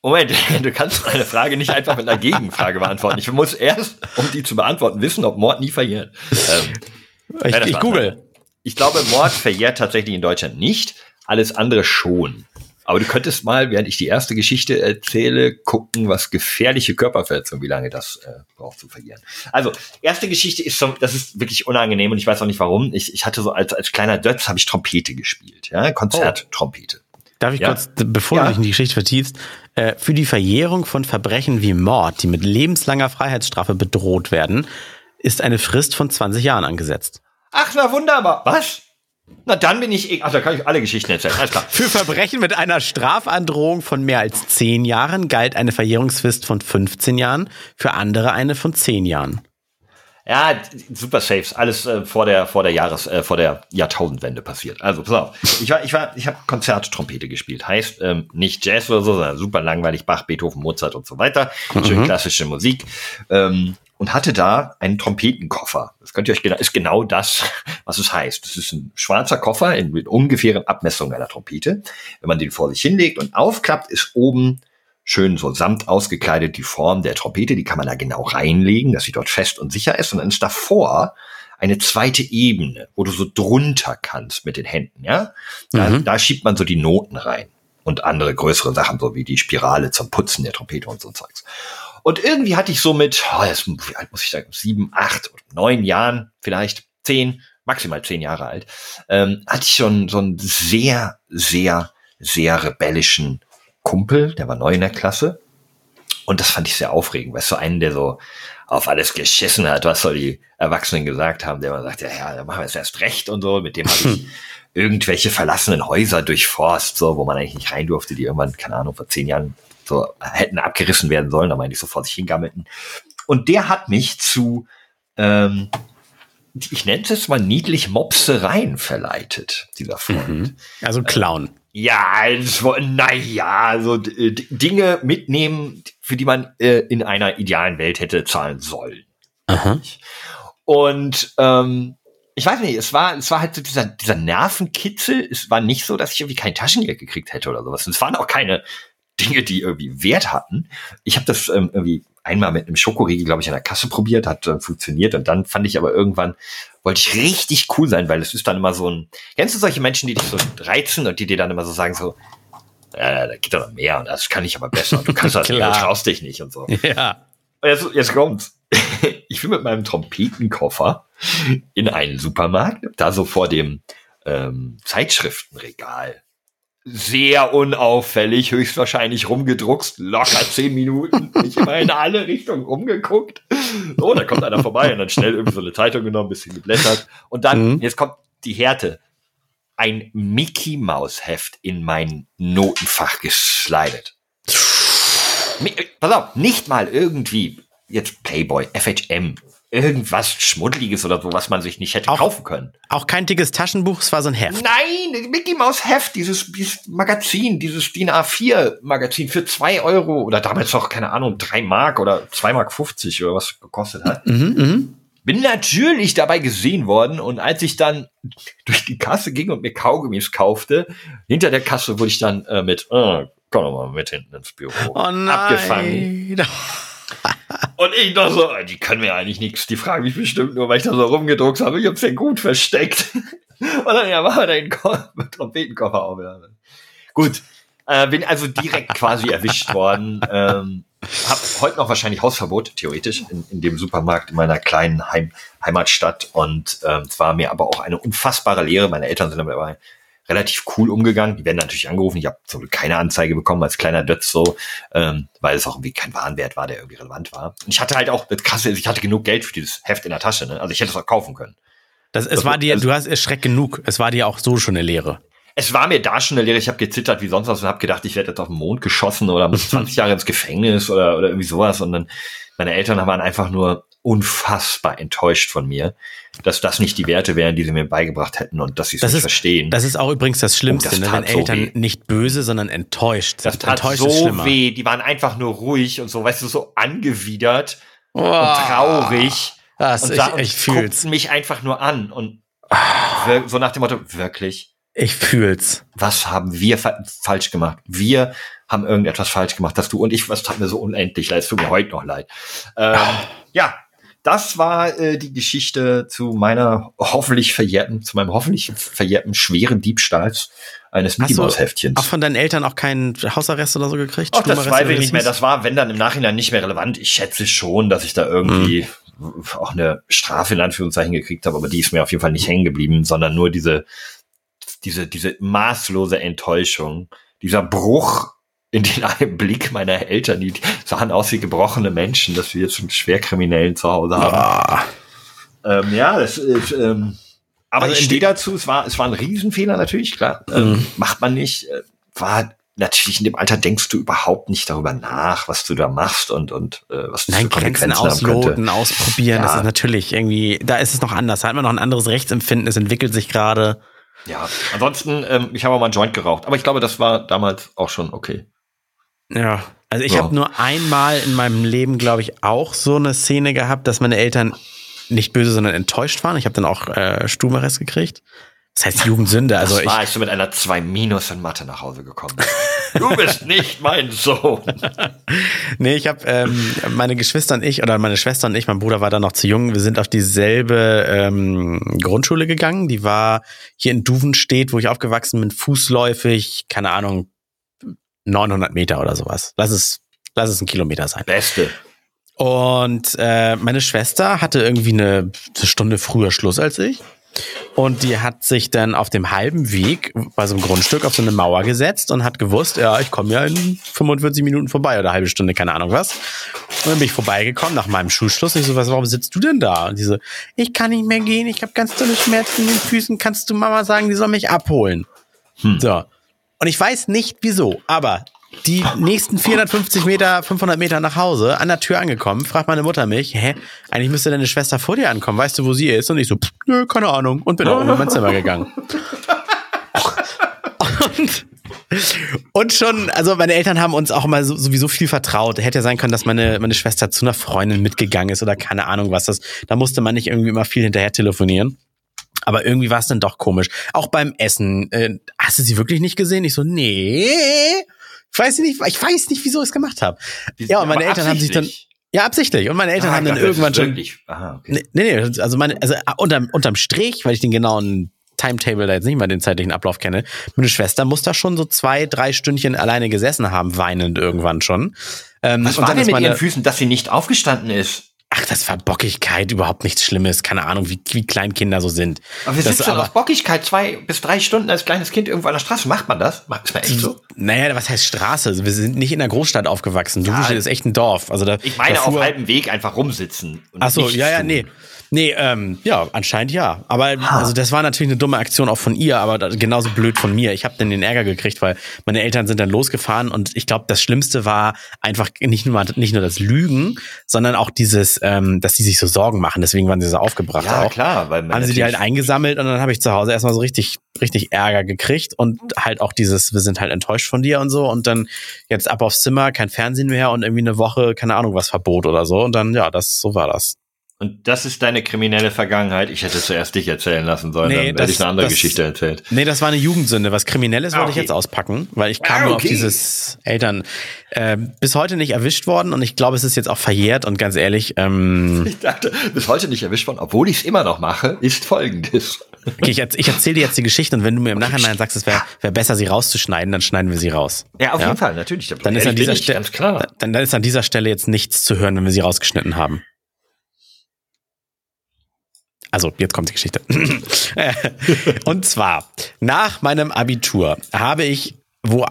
Moment, du kannst eine Frage nicht einfach mit einer Gegenfrage beantworten. Ich muss erst, um die zu beantworten, wissen, ob Mord nie verjährt. Ähm, ich, ich google. Ich glaube, Mord verjährt tatsächlich in Deutschland nicht. Alles andere schon. Aber du könntest mal, während ich die erste Geschichte erzähle, gucken, was gefährliche Körperverletzung, wie lange das äh, braucht zu verlieren. Also, erste Geschichte ist schon, das ist wirklich unangenehm und ich weiß auch nicht warum. Ich, ich hatte so als, als kleiner Dötz habe ich Trompete gespielt, ja, Konzerttrompete. Oh. Darf ich ja? kurz, bevor ja. du dich in die Geschichte vertiefst, äh, für die Verjährung von Verbrechen wie Mord, die mit lebenslanger Freiheitsstrafe bedroht werden, ist eine Frist von 20 Jahren angesetzt. Ach, na wunderbar. Was? Na, dann bin ich. Ach, da kann ich alle Geschichten erzählen. Alles klar. Für Verbrechen mit einer Strafandrohung von mehr als 10 Jahren galt eine Verjährungsfrist von 15 Jahren, für andere eine von 10 Jahren. Ja, super Saves, alles äh, vor der vor der Jahres äh, vor der Jahrtausendwende passiert. Also pass auf, ich war ich war ich habe Konzerttrompete gespielt, heißt ähm, nicht Jazz oder so, sondern super langweilig Bach, Beethoven, Mozart und so weiter, schön mhm. klassische Musik ähm, und hatte da einen Trompetenkoffer. Das könnt ihr euch genau ist genau das, was es heißt. Das ist ein schwarzer Koffer in, mit ungefähren Abmessungen einer Trompete. Wenn man den vor sich hinlegt und aufklappt, ist oben schön so samt ausgekleidet die Form der Trompete, die kann man da genau reinlegen, dass sie dort fest und sicher ist. Und dann ist davor eine zweite Ebene, wo du so drunter kannst mit den Händen, ja. Da, mhm. da schiebt man so die Noten rein und andere größere Sachen, so wie die Spirale zum Putzen der Trompete und so Zeugs. Und irgendwie hatte ich so mit, oh, jetzt, wie alt muss ich sagen, sieben, acht, neun Jahren, vielleicht zehn, maximal zehn Jahre alt, ähm, hatte ich schon so einen sehr, sehr, sehr rebellischen Kumpel, der war neu in der Klasse. Und das fand ich sehr aufregend, weißt du, einen, der so auf alles geschissen hat, was so die Erwachsenen gesagt haben, der immer sagt, ja, ja, da machen wir es erst recht und so, mit dem habe ich irgendwelche verlassenen Häuser durchforst, so, wo man eigentlich nicht rein durfte, die irgendwann, keine Ahnung, vor zehn Jahren so hätten abgerissen werden sollen, da meine ich so vor sich hingammelten. Und der hat mich zu, ähm, ich nenne es jetzt mal niedlich Mopsereien verleitet, dieser Freund. Mhm. Also Clown. Ja, naja, so Dinge mitnehmen, für die man äh, in einer idealen Welt hätte zahlen sollen. Aha. Und ähm, ich weiß nicht, es war, es war halt so dieser, dieser Nervenkitzel. Es war nicht so, dass ich irgendwie kein Taschengeld gekriegt hätte oder sowas. Und es waren auch keine Dinge, die irgendwie Wert hatten. Ich habe das ähm, irgendwie einmal mit einem Schokoriegel, glaube ich, an der Kasse probiert, hat äh, funktioniert. Und dann fand ich aber irgendwann, wollte ich richtig cool sein, weil es ist dann immer so ein, kennst du solche Menschen, die dich so reizen und die dir dann immer so sagen, so, äh, da geht doch noch mehr und das kann ich aber besser und du kannst das, du traust dich nicht und so. Ja. Und jetzt, jetzt kommt's. Ich bin mit meinem Trompetenkoffer in einen Supermarkt, da so vor dem ähm, Zeitschriftenregal sehr unauffällig, höchstwahrscheinlich rumgedruckst, locker zehn Minuten. Ich immer in alle Richtungen rumgeguckt. So, da kommt einer vorbei und dann schnell irgendwie so eine Zeitung genommen, bisschen geblättert. Und dann, mhm. jetzt kommt die Härte. Ein Mickey Maus Heft in mein Notenfach geslidet. Pass auf, nicht mal irgendwie jetzt Playboy, FHM, irgendwas Schmuddeliges oder so, was man sich nicht hätte auch, kaufen können. Auch kein dickes Taschenbuch, es war so ein Heft. Nein, Mickey Mouse Heft, dieses, dieses Magazin, dieses DIN A4 Magazin für zwei Euro oder damals noch, keine Ahnung, drei Mark oder zwei Mark 50 oder was gekostet hat. Mhm, mh. Bin natürlich dabei gesehen worden und als ich dann durch die Kasse ging und mir Kaugummis kaufte, hinter der Kasse wurde ich dann äh, mit, äh, komm doch mal mit hinten ins Büro oh nein. abgefangen. Und ich dachte so, die können mir eigentlich nichts. Die fragen mich bestimmt nur, weil ich da so rumgedruckt habe. Ich hab's ja gut versteckt. Und dann, ja, machen wir den Trompetenkoffer auf. Ja. Gut. Äh, bin also direkt quasi erwischt worden. Ähm, hab heute noch wahrscheinlich Hausverbot, theoretisch, in, in dem Supermarkt in meiner kleinen Heim, Heimatstadt. Und ähm, es war mir aber auch eine unfassbare Lehre. Meine Eltern sind dabei relativ cool umgegangen. Die werden natürlich angerufen. Ich habe so keine Anzeige bekommen als kleiner Dötz so, ähm, weil es auch irgendwie kein Warenwert war, der irgendwie relevant war. Und ich hatte halt auch, das krasse ist, ich hatte genug Geld für dieses Heft in der Tasche. Ne? Also ich hätte es auch kaufen können. Das, es das, war dir, also, du hast erschreckt genug. Es war dir auch so schon eine Lehre. Es war mir da schon eine Lehre. Ich habe gezittert wie sonst was und habe gedacht, ich werde jetzt auf den Mond geschossen oder muss 20 Jahre ins Gefängnis oder, oder irgendwie sowas. Und dann meine Eltern waren einfach nur unfassbar enttäuscht von mir, dass das nicht die Werte wären, die sie mir beigebracht hätten und dass sie es nicht ist, verstehen. Das ist auch übrigens das Schlimmste, oh, das ne? wenn so Eltern weh. nicht böse, sondern enttäuscht Das tat enttäuscht so weh. Die waren einfach nur ruhig und so, weißt du, so angewidert oh. und traurig. Das, und, ich, ich und guckten mich einfach nur an und so nach dem Motto, wirklich? Ich fühl's. Was haben wir fa falsch gemacht? Wir haben irgendetwas falsch gemacht, dass du und ich, was tat mir so unendlich leid, es tut mir heute noch leid. Ähm, ja, das war äh, die Geschichte zu meiner hoffentlich verjährten, zu meinem hoffentlich verjährten schweren Diebstahls eines Mickey Mouse Heftchens. Auch von deinen Eltern auch keinen Hausarrest oder so gekriegt? Ach, das weiß ich nicht mehr. Das war, wenn dann im Nachhinein nicht mehr relevant. Ich schätze schon, dass ich da irgendwie hm. auch eine Strafe in Anführungszeichen gekriegt habe, aber die ist mir auf jeden Fall nicht hängen geblieben, sondern nur diese, diese, diese maßlose Enttäuschung, dieser Bruch in den einen Blick meiner Eltern, die sahen aus wie gebrochene Menschen, dass wir jetzt einen Schwerkriminellen zu Hause haben. Ah. Ähm, ja, das ist, ähm, aber also ich stehe dazu, es war, es war ein Riesenfehler natürlich, klar. Ähm, mhm. Macht man nicht. Äh, war natürlich in dem Alter denkst du überhaupt nicht darüber nach, was du da machst und und äh, was Nein, Grenzen ausloten, ausprobieren, ja. das ist natürlich irgendwie, da ist es noch anders, da hat man noch ein anderes Rechtsempfinden, es entwickelt sich gerade. Ja, ansonsten, ähm, ich habe mal einen Joint geraucht, aber ich glaube, das war damals auch schon okay. Ja, also ich ja. habe nur einmal in meinem Leben, glaube ich, auch so eine Szene gehabt, dass meine Eltern nicht böse, sondern enttäuscht waren. Ich habe dann auch äh, Stubenarrest gekriegt. Das heißt Jugendsünde. Also das war, als du mit einer 2 Minus in Mathe nach Hause gekommen bist. Du bist nicht mein Sohn. nee, ich habe ähm, meine Geschwister und ich, oder meine Schwester und ich, mein Bruder war da noch zu jung, wir sind auf dieselbe ähm, Grundschule gegangen. Die war hier in Duvenstedt, wo ich aufgewachsen bin, fußläufig, keine Ahnung, 900 Meter oder sowas. Lass es, lass es ein Kilometer sein. Beste. Und äh, meine Schwester hatte irgendwie eine, eine Stunde früher Schluss als ich. Und die hat sich dann auf dem halben Weg bei so einem Grundstück auf so eine Mauer gesetzt und hat gewusst, ja, ich komme ja in 45 Minuten vorbei oder halbe Stunde, keine Ahnung was. Und dann bin ich vorbeigekommen nach meinem Schulschluss. Ich so, was, warum sitzt du denn da? Und die so, ich kann nicht mehr gehen, ich habe ganz tolle Schmerzen in den Füßen, kannst du Mama sagen, die soll mich abholen? Hm. So. Und ich weiß nicht wieso, aber die nächsten 450 Meter, 500 Meter nach Hause, an der Tür angekommen, fragt meine Mutter mich, hä, eigentlich müsste deine Schwester vor dir ankommen, weißt du, wo sie ist? Und ich so, pff, nö, keine Ahnung. Und bin auch in mein Zimmer gegangen. Und, und schon, also meine Eltern haben uns auch immer sowieso viel vertraut. Hätte ja sein können, dass meine, meine Schwester zu einer Freundin mitgegangen ist oder keine Ahnung was. Das, da musste man nicht irgendwie immer viel hinterher telefonieren. Aber irgendwie war es dann doch komisch. Auch beim Essen. Äh, hast du sie wirklich nicht gesehen? Ich so, nee. Ich weiß nicht, ich weiß nicht, wieso ich es gemacht habe. Ja, und meine Eltern haben sich dann. Ja, absichtlich. Und meine Eltern ah, haben dann irgendwann schon. Aha, okay. Nee, nee, also meine, also äh, unterm, unterm Strich, weil ich den genauen Timetable da jetzt nicht mal den zeitlichen Ablauf kenne. Meine Schwester muss da schon so zwei, drei Stündchen alleine gesessen haben, weinend irgendwann schon. Ähm, Was war denn mit meine, ihren Füßen, dass sie nicht aufgestanden ist? Ach, das war Bockigkeit, überhaupt nichts Schlimmes. Keine Ahnung, wie, wie klein Kinder so sind. Aber wir sitzen auf Bockigkeit zwei bis drei Stunden als kleines Kind irgendwo an der Straße. Macht man das? Macht man echt so? Naja, was heißt Straße? Wir sind nicht in der Großstadt aufgewachsen. Du ja, ist echt ein Dorf. Also da, ich meine, auf halbem Weg einfach rumsitzen. Ach so, ja, ja, nee. Nee, ähm, ja, anscheinend ja. Aber ha. also das war natürlich eine dumme Aktion auch von ihr, aber genauso blöd von mir. Ich habe dann den Ärger gekriegt, weil meine Eltern sind dann losgefahren und ich glaube, das Schlimmste war einfach nicht nur nicht nur das Lügen, sondern auch dieses, ähm, dass die sich so Sorgen machen. Deswegen waren sie so aufgebracht. Ja, auch. klar, weil haben sie die halt eingesammelt und dann habe ich zu Hause erstmal so richtig richtig Ärger gekriegt und halt auch dieses, wir sind halt enttäuscht von dir und so und dann jetzt ab aufs Zimmer, kein Fernsehen mehr und irgendwie eine Woche, keine Ahnung was Verbot oder so und dann ja, das so war das. Und das ist deine kriminelle Vergangenheit. Ich hätte zuerst dich erzählen lassen sollen, nee, dann hätte ich eine andere das, Geschichte erzählt. Nee, das war eine Jugendsünde. Was Kriminelles ah, wollte ich jetzt auspacken, weil ich kam ah, okay. nur auf dieses Eltern. Äh, bis heute nicht erwischt worden und ich glaube, es ist jetzt auch verjährt und ganz ehrlich. Ähm, ich dachte, bis heute nicht erwischt worden, obwohl ich es immer noch mache, ist folgendes. Okay, ich, ich erzähle dir jetzt die Geschichte und wenn du mir im Nachhinein sagst, es wäre wär besser, sie rauszuschneiden, dann schneiden wir sie raus. Ja, auf ja? jeden Fall, natürlich. Dann ist, an dieser Stelle, dann, dann ist an dieser Stelle jetzt nichts zu hören, wenn wir sie rausgeschnitten haben. Also, jetzt kommt die Geschichte. Und zwar, nach meinem Abitur habe ich wo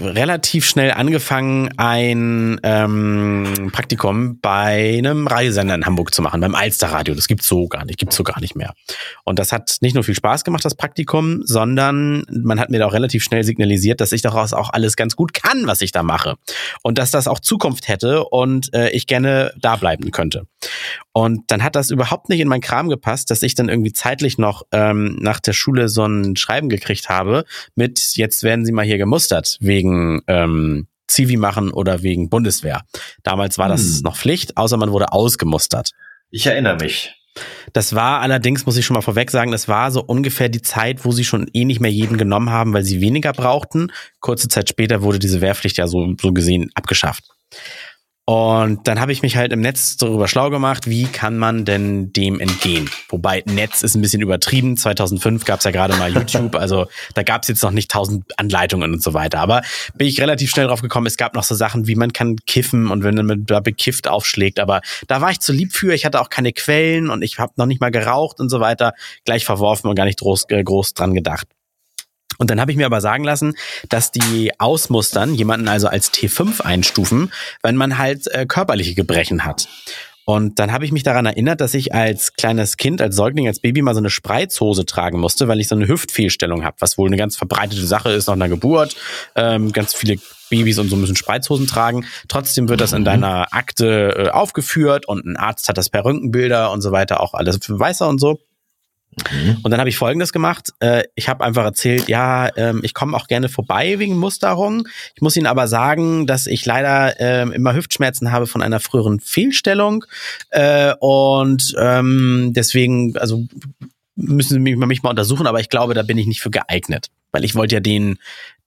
relativ schnell angefangen, ein ähm, Praktikum bei einem Radiosender in Hamburg zu machen, beim Alsterradio. Das gibt's so gar nicht, gibt's so gar nicht mehr. Und das hat nicht nur viel Spaß gemacht, das Praktikum, sondern man hat mir da auch relativ schnell signalisiert, dass ich daraus auch alles ganz gut kann, was ich da mache. Und dass das auch Zukunft hätte und äh, ich gerne da bleiben könnte. Und dann hat das überhaupt nicht in meinen Kram gepasst, dass ich dann irgendwie zeitlich noch ähm, nach der Schule so ein Schreiben gekriegt habe mit, jetzt werden Sie mal hier gemustert wegen ähm, Zivi machen oder wegen Bundeswehr. Damals war das hm. noch Pflicht, außer man wurde ausgemustert. Ich erinnere mich. Das war allerdings, muss ich schon mal vorweg sagen, das war so ungefähr die Zeit, wo sie schon eh nicht mehr jeden genommen haben, weil sie weniger brauchten. Kurze Zeit später wurde diese Wehrpflicht ja so, so gesehen abgeschafft. Und dann habe ich mich halt im Netz darüber schlau gemacht, wie kann man denn dem entgehen? Wobei Netz ist ein bisschen übertrieben. 2005 gab es ja gerade mal YouTube, also da gab es jetzt noch nicht tausend Anleitungen und so weiter. Aber bin ich relativ schnell drauf gekommen, es gab noch so Sachen, wie man kann kiffen und wenn man da bekifft aufschlägt. Aber da war ich zu lieb für, ich hatte auch keine Quellen und ich habe noch nicht mal geraucht und so weiter. Gleich verworfen und gar nicht groß, äh, groß dran gedacht. Und dann habe ich mir aber sagen lassen, dass die ausmustern, jemanden also als T5 einstufen, wenn man halt äh, körperliche Gebrechen hat. Und dann habe ich mich daran erinnert, dass ich als kleines Kind, als Säugling, als Baby mal so eine Spreizhose tragen musste, weil ich so eine Hüftfehlstellung habe, was wohl eine ganz verbreitete Sache ist nach einer Geburt. Ähm, ganz viele Babys und so müssen Spreizhosen tragen. Trotzdem wird das in mhm. deiner Akte äh, aufgeführt und ein Arzt hat das per Röntgenbilder und so weiter auch alles für Weißer und so. Mhm. Und dann habe ich Folgendes gemacht. Äh, ich habe einfach erzählt, ja, ähm, ich komme auch gerne vorbei wegen Musterung. Ich muss Ihnen aber sagen, dass ich leider ähm, immer Hüftschmerzen habe von einer früheren Fehlstellung. Äh, und ähm, deswegen, also müssen Sie mich, mich mal untersuchen, aber ich glaube, da bin ich nicht für geeignet. Weil ich wollte ja den,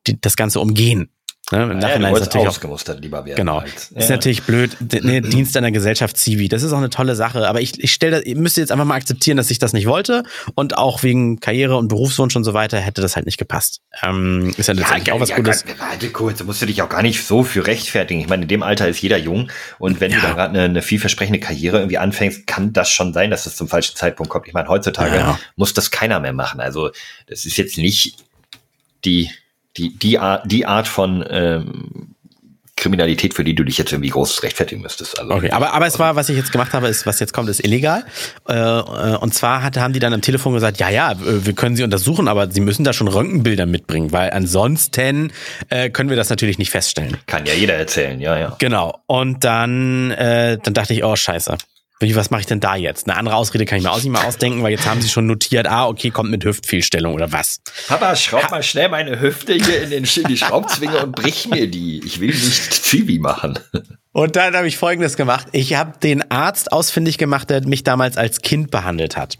die, das Ganze umgehen. Ne? Im ja, Nachhinein ja, ist natürlich ausgemustert lieber werden. Genau. Als, ja. Ist natürlich blöd. Ne, Dienst einer Gesellschaft Zivi. Das ist auch eine tolle Sache. Aber ich, ich stelle, ihr müsst jetzt einfach mal akzeptieren, dass ich das nicht wollte. Und auch wegen Karriere und Berufswunsch und so weiter hätte das halt nicht gepasst. Ähm, ist ja letztendlich auch was Gutes. Warte kurz, da musst du dich auch gar nicht so für rechtfertigen. Ich meine, in dem Alter ist jeder jung. Und wenn du da gerade eine, eine vielversprechende Karriere irgendwie anfängst, kann das schon sein, dass es zum falschen Zeitpunkt kommt. Ich meine, heutzutage muss das keiner mehr machen. Also, das ist jetzt nicht die, die, die, Art, die Art von ähm, Kriminalität, für die du dich jetzt irgendwie groß rechtfertigen müsstest. Also, okay, aber, aber es war, was ich jetzt gemacht habe, ist, was jetzt kommt, ist illegal. Äh, und zwar hat, haben die dann am Telefon gesagt, ja, ja, wir können sie untersuchen, aber sie müssen da schon Röntgenbilder mitbringen, weil ansonsten äh, können wir das natürlich nicht feststellen. Kann ja jeder erzählen, ja, ja. Genau. Und dann, äh, dann dachte ich, oh, scheiße. Wie, was mache ich denn da jetzt? Eine andere Ausrede kann ich mir auch nicht mehr ausdenken, weil jetzt haben sie schon notiert, ah, okay, kommt mit Hüftfehlstellung oder was. Papa, schraub ha mal schnell meine Hüfte hier in, den, in die Schraubzwinge und brich mir die. Ich will nicht Zivi machen. Und dann habe ich Folgendes gemacht. Ich habe den Arzt ausfindig gemacht, der mich damals als Kind behandelt hat.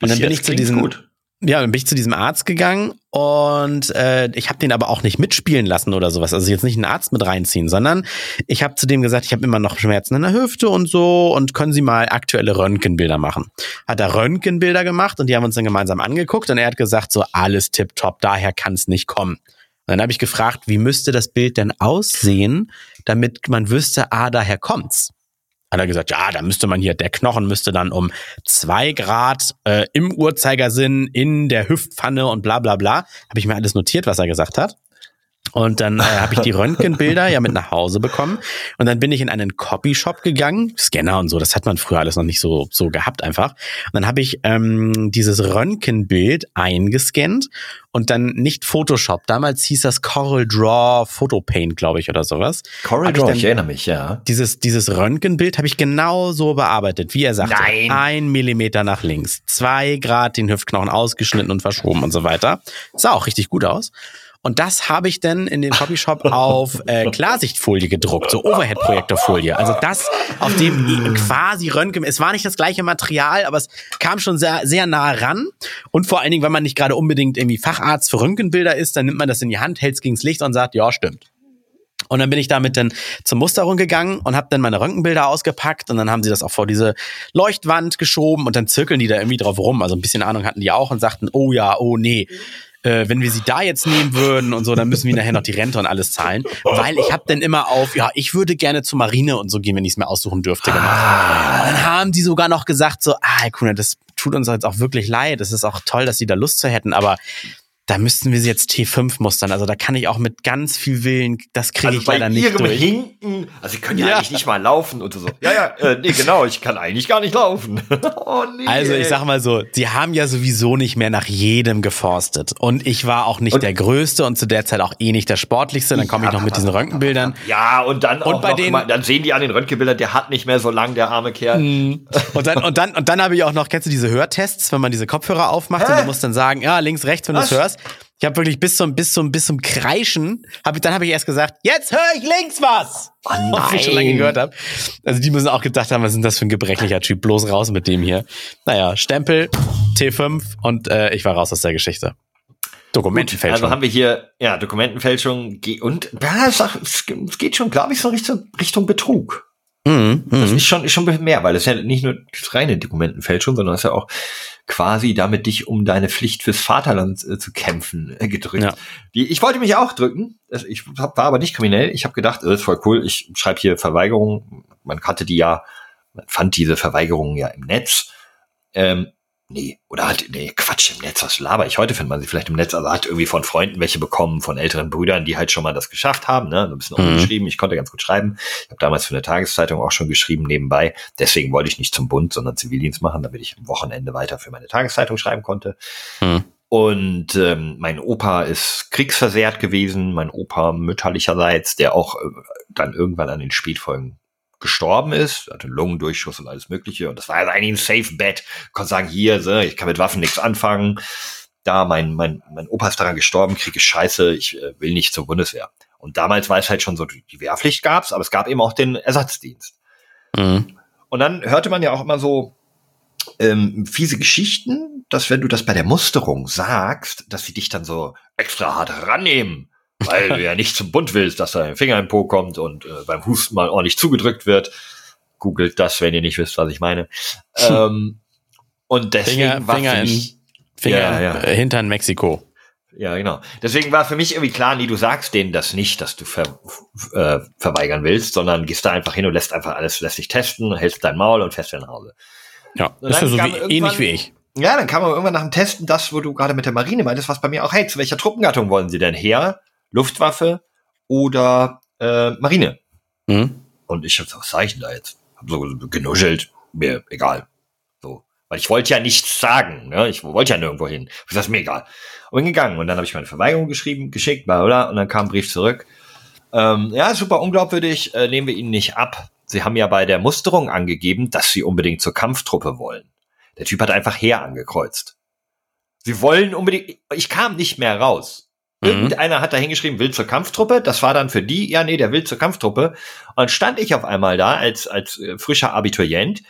Und Bis dann bin ich zu diesem... Gut ja, dann bin ich zu diesem Arzt gegangen und äh, ich habe den aber auch nicht mitspielen lassen oder sowas. Also jetzt nicht einen Arzt mit reinziehen, sondern ich habe zu dem gesagt, ich habe immer noch Schmerzen in der Hüfte und so und können Sie mal aktuelle Röntgenbilder machen. Hat er Röntgenbilder gemacht und die haben uns dann gemeinsam angeguckt und er hat gesagt, so alles tipptopp, daher kann es nicht kommen. Und dann habe ich gefragt, wie müsste das Bild denn aussehen, damit man wüsste, ah, daher kommt's hat er gesagt, ja, da müsste man hier, der Knochen müsste dann um zwei Grad äh, im Uhrzeigersinn in der Hüftpfanne und bla bla bla. Habe ich mir alles notiert, was er gesagt hat. Und dann äh, habe ich die Röntgenbilder ja mit nach Hause bekommen. Und dann bin ich in einen Copyshop gegangen, Scanner und so, das hat man früher alles noch nicht so, so gehabt einfach. Und dann habe ich ähm, dieses Röntgenbild eingescannt und dann nicht Photoshop. Damals hieß das Coral Draw Photo Paint, glaube ich, oder sowas. Coral Draw, ich, ich, erinnere mich, ja. Dieses, dieses Röntgenbild habe ich genau so bearbeitet, wie er sagte. Nein. Ein Millimeter nach links, zwei Grad den Hüftknochen ausgeschnitten und verschoben und so weiter. Sah auch richtig gut aus. Und das habe ich dann in den Copyshop auf äh, Klarsichtfolie gedruckt, so Overhead-Projektorfolie. Also das, auf dem quasi Röntgen, es war nicht das gleiche Material, aber es kam schon sehr, sehr nah ran. Und vor allen Dingen, wenn man nicht gerade unbedingt irgendwie Facharzt für Röntgenbilder ist, dann nimmt man das in die Hand, hält es gegens Licht und sagt, ja, stimmt. Und dann bin ich damit dann zur Musterung gegangen und habe dann meine Röntgenbilder ausgepackt und dann haben sie das auch vor diese Leuchtwand geschoben und dann zirkeln die da irgendwie drauf rum. Also ein bisschen Ahnung hatten die auch und sagten, oh ja, oh nee, äh, wenn wir sie da jetzt nehmen würden und so, dann müssen wir nachher noch die Rente und alles zahlen. Weil ich habe dann immer auf, ja, ich würde gerne zur Marine und so gehen, wenn ich es mir aussuchen dürfte, gemacht. Ah. dann haben die sogar noch gesagt, so, ah, Kuhner, das tut uns jetzt auch wirklich leid. Es ist auch toll, dass sie da Lust zu hätten, aber da müssten wir sie jetzt T5 mustern. Also da kann ich auch mit ganz viel Willen, das kriege also ich leider nicht durch. Hinken, also sie können ja, ja, eigentlich nicht mal laufen und so. Ja, ja, äh, nee, genau, ich kann eigentlich gar nicht laufen. oh, nee, also ich sag mal so, sie haben ja sowieso nicht mehr nach jedem geforstet. Und ich war auch nicht und der Größte und zu der Zeit auch eh nicht der Sportlichste. Dann komme ich noch mit diesen Röntgenbildern. Ja, und dann und auch bei denen, mal, dann sehen die an den Röntgenbildern, der hat nicht mehr so lang, der arme Kerl. Mhm. und dann, und dann, und dann habe ich auch noch, kennst du diese Hörtests, wenn man diese Kopfhörer aufmacht Hä? und du musst dann sagen, ja, links, rechts, wenn du es hörst. Ich habe wirklich bis zum bis zum bis zum Kreischen, hab ich, dann habe ich erst gesagt, jetzt höre ich links was. Oh nein. Was ich schon lange gehört habe. Also die müssen auch gedacht haben, was ist das für ein gebrechlicher Typ? Bloß raus mit dem hier. Naja, Stempel, T5 und äh, ich war raus aus der Geschichte. Dokumentenfälschung. Gut, also haben wir hier, ja, Dokumentenfälschung und ja, es geht schon, glaube ich, so Richtung, Richtung Betrug. Mhm, das mhm. ist schon, ist schon mehr, weil das ist ja nicht nur reine Dokumentenfälschung, sondern das ist ja auch quasi damit dich um deine Pflicht fürs Vaterland äh, zu kämpfen äh, gedrückt. Ja. Die, ich wollte mich auch drücken. Ich hab, war aber nicht kriminell. Ich habe gedacht, das ist voll cool. Ich schreibe hier Verweigerung. Man kannte die ja, man fand diese Verweigerungen ja im Netz. Ähm, Nee, oder hat, nee, Quatsch im Netz, was laber ich? Heute findet man sie vielleicht im Netz, also hat irgendwie von Freunden welche bekommen, von älteren Brüdern, die halt schon mal das geschafft haben, ne? Ein bisschen mhm. umgeschrieben, ich konnte ganz gut schreiben. Ich habe damals für eine Tageszeitung auch schon geschrieben nebenbei. Deswegen wollte ich nicht zum Bund, sondern Zivildienst machen, damit ich am Wochenende weiter für meine Tageszeitung schreiben konnte. Mhm. Und ähm, mein Opa ist kriegsversehrt gewesen, mein Opa mütterlicherseits, der auch äh, dann irgendwann an den Spätfolgen gestorben ist, hatte Lungendurchschuss und alles Mögliche. Und das war also eigentlich ein Safe Bet. Konnte sagen, hier, so, ich kann mit Waffen nichts anfangen. Da, mein, mein, mein Opa ist daran gestorben, Krieg ist scheiße, ich äh, will nicht zur Bundeswehr. Und damals war es halt schon so, die Wehrpflicht gab's, aber es gab eben auch den Ersatzdienst. Mhm. Und dann hörte man ja auch immer so ähm, fiese Geschichten, dass wenn du das bei der Musterung sagst, dass sie dich dann so extra hart rannehmen weil du ja nicht zum Bund willst, dass dein Finger im Po kommt und äh, beim Husten mal ordentlich zugedrückt wird. Googelt das, wenn ihr nicht wisst, was ich meine. ähm, und deswegen Finger, war Finger mich, in, Finger ja, ja. Äh, Hintern Mexiko. Ja, genau. Deswegen war für mich irgendwie klar, nie, du sagst denen das nicht, dass du ver, äh, verweigern willst, sondern gehst da einfach hin und lässt einfach alles, lässt dich testen, hältst dein Maul und fährst nach Hause. Ja, das ist ja so wie, ähnlich wie ich. Ja, dann kam aber irgendwann nach dem Testen das, wo du gerade mit der Marine meintest, was bei mir auch, hey, zu welcher Truppengattung wollen sie denn her? Luftwaffe oder äh, Marine. Mhm. Und ich hab was sag ich denn da jetzt? Hab so genuschelt, mir egal. So. Weil ich wollte ja nichts sagen, ne? Ich wollte ja nirgendwo hin. Ich das mir egal. Und bin gegangen. Und dann habe ich meine Verweigerung geschrieben, geschickt, bla bla, und dann kam ein Brief zurück. Ähm, ja, super unglaubwürdig, äh, nehmen wir Ihnen nicht ab. Sie haben ja bei der Musterung angegeben, dass Sie unbedingt zur Kampftruppe wollen. Der Typ hat einfach Heer angekreuzt. Sie wollen unbedingt, ich kam nicht mehr raus. Mhm. Irgendeiner hat da hingeschrieben, will zur Kampftruppe. Das war dann für die, ja, nee, der will zur Kampftruppe. Und stand ich auf einmal da als, als äh, frischer Abiturient,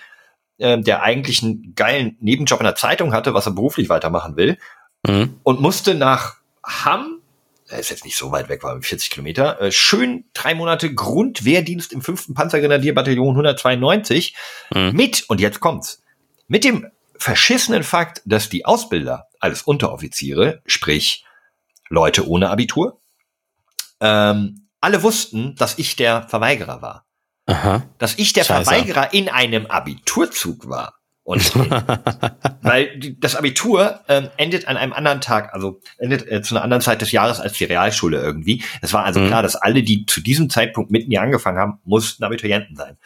äh, der eigentlich einen geilen Nebenjob in der Zeitung hatte, was er beruflich weitermachen will, mhm. und musste nach Hamm, er ist jetzt nicht so weit weg, war 40 Kilometer, äh, schön drei Monate Grundwehrdienst im 5. Panzergrenadierbataillon 192 mhm. mit, und jetzt kommt's, mit dem verschissenen Fakt, dass die Ausbilder als Unteroffiziere, sprich Leute ohne Abitur. Ähm, alle wussten, dass ich der Verweigerer war. Aha. Dass ich der Scheiße. Verweigerer in einem Abiturzug war. Und weil das Abitur ähm, endet an einem anderen Tag, also endet äh, zu einer anderen Zeit des Jahres als die Realschule irgendwie. Es war also mhm. klar, dass alle, die zu diesem Zeitpunkt mitten hier angefangen haben, mussten Abiturienten sein.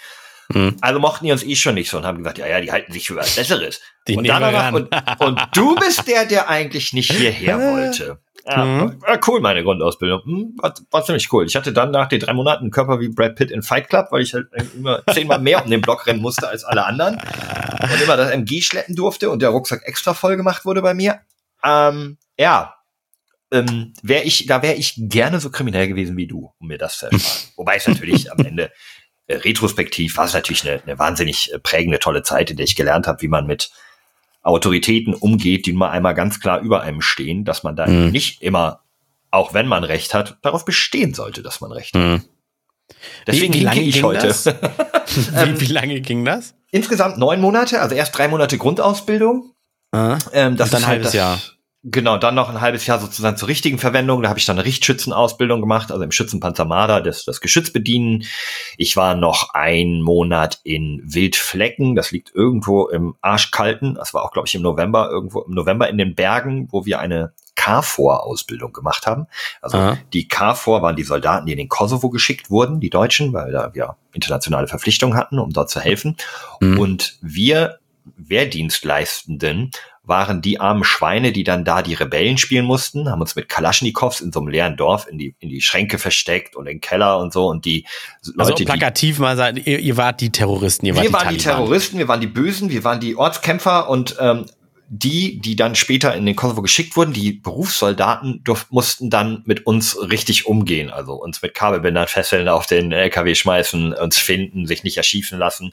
Mhm. Also mochten die uns eh schon nicht so und haben gesagt, ja, ja, die halten sich für was Besseres. Die und, dann und, und du bist der, der eigentlich nicht hierher wollte. Ja, mhm. war cool, meine Grundausbildung. Hm, war, war ziemlich cool. Ich hatte dann nach den drei Monaten einen Körper wie Brad Pitt in Fight Club, weil ich halt immer zehnmal mehr um den Block rennen musste als alle anderen. Und immer das MG schleppen durfte und der Rucksack extra voll gemacht wurde bei mir. Ähm, ja, ähm, wäre ich, da wäre ich gerne so kriminell gewesen wie du, um mir das zu erfahren. Wobei es natürlich am Ende retrospektiv war es natürlich eine, eine wahnsinnig äh, prägende, tolle Zeit, in der ich gelernt habe, wie man mit Autoritäten umgeht, die mal einmal ganz klar über einem stehen, dass man da mhm. nicht immer, auch wenn man Recht hat, darauf bestehen sollte, dass man Recht mhm. hat. Deswegen wie, wie lange ich heute. wie, wie, lange ging das? Insgesamt neun Monate, also erst drei Monate Grundausbildung. Ah, ähm, das ist halt halbes das, Jahr. Genau, dann noch ein halbes Jahr sozusagen zur richtigen Verwendung. Da habe ich dann eine Richtschützenausbildung gemacht, also im Schützenpanzer Marder, das, das Geschütz bedienen. Ich war noch ein Monat in Wildflecken, das liegt irgendwo im Arschkalten. Das war auch, glaube ich, im November, irgendwo im November in den Bergen, wo wir eine KFOR-Ausbildung gemacht haben. Also Aha. die KFOR waren die Soldaten, die in den Kosovo geschickt wurden, die Deutschen, weil da wir internationale Verpflichtungen hatten, um dort zu helfen. Mhm. Und wir Wehrdienstleistenden waren die armen Schweine, die dann da die Rebellen spielen mussten, haben uns mit Kalaschnikows in so einem leeren Dorf in die, in die Schränke versteckt und in den Keller und so und die also Leute, plakativ die, mal sagen, ihr, ihr, wart die Terroristen, ihr wart wir die waren Taliban. die Terroristen, wir waren die Bösen, wir waren die Ortskämpfer und ähm, die, die dann später in den Kosovo geschickt wurden, die Berufssoldaten durf, mussten dann mit uns richtig umgehen, also uns mit Kabelbindern fesseln, auf den LKW schmeißen, uns finden, sich nicht erschießen lassen.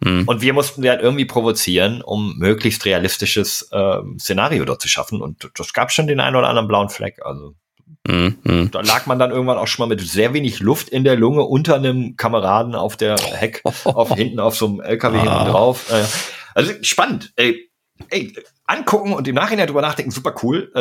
Mhm. Und wir mussten wir halt irgendwie provozieren, um möglichst realistisches äh, Szenario dort zu schaffen. Und das gab schon den einen oder anderen blauen Fleck. Also mhm. mhm. da lag man dann irgendwann auch schon mal mit sehr wenig Luft in der Lunge unter einem Kameraden auf der Heck, auf hinten auf so einem LKW ah. hinten drauf. Äh, also spannend. Ey, ey, angucken und im Nachhinein drüber nachdenken, super cool.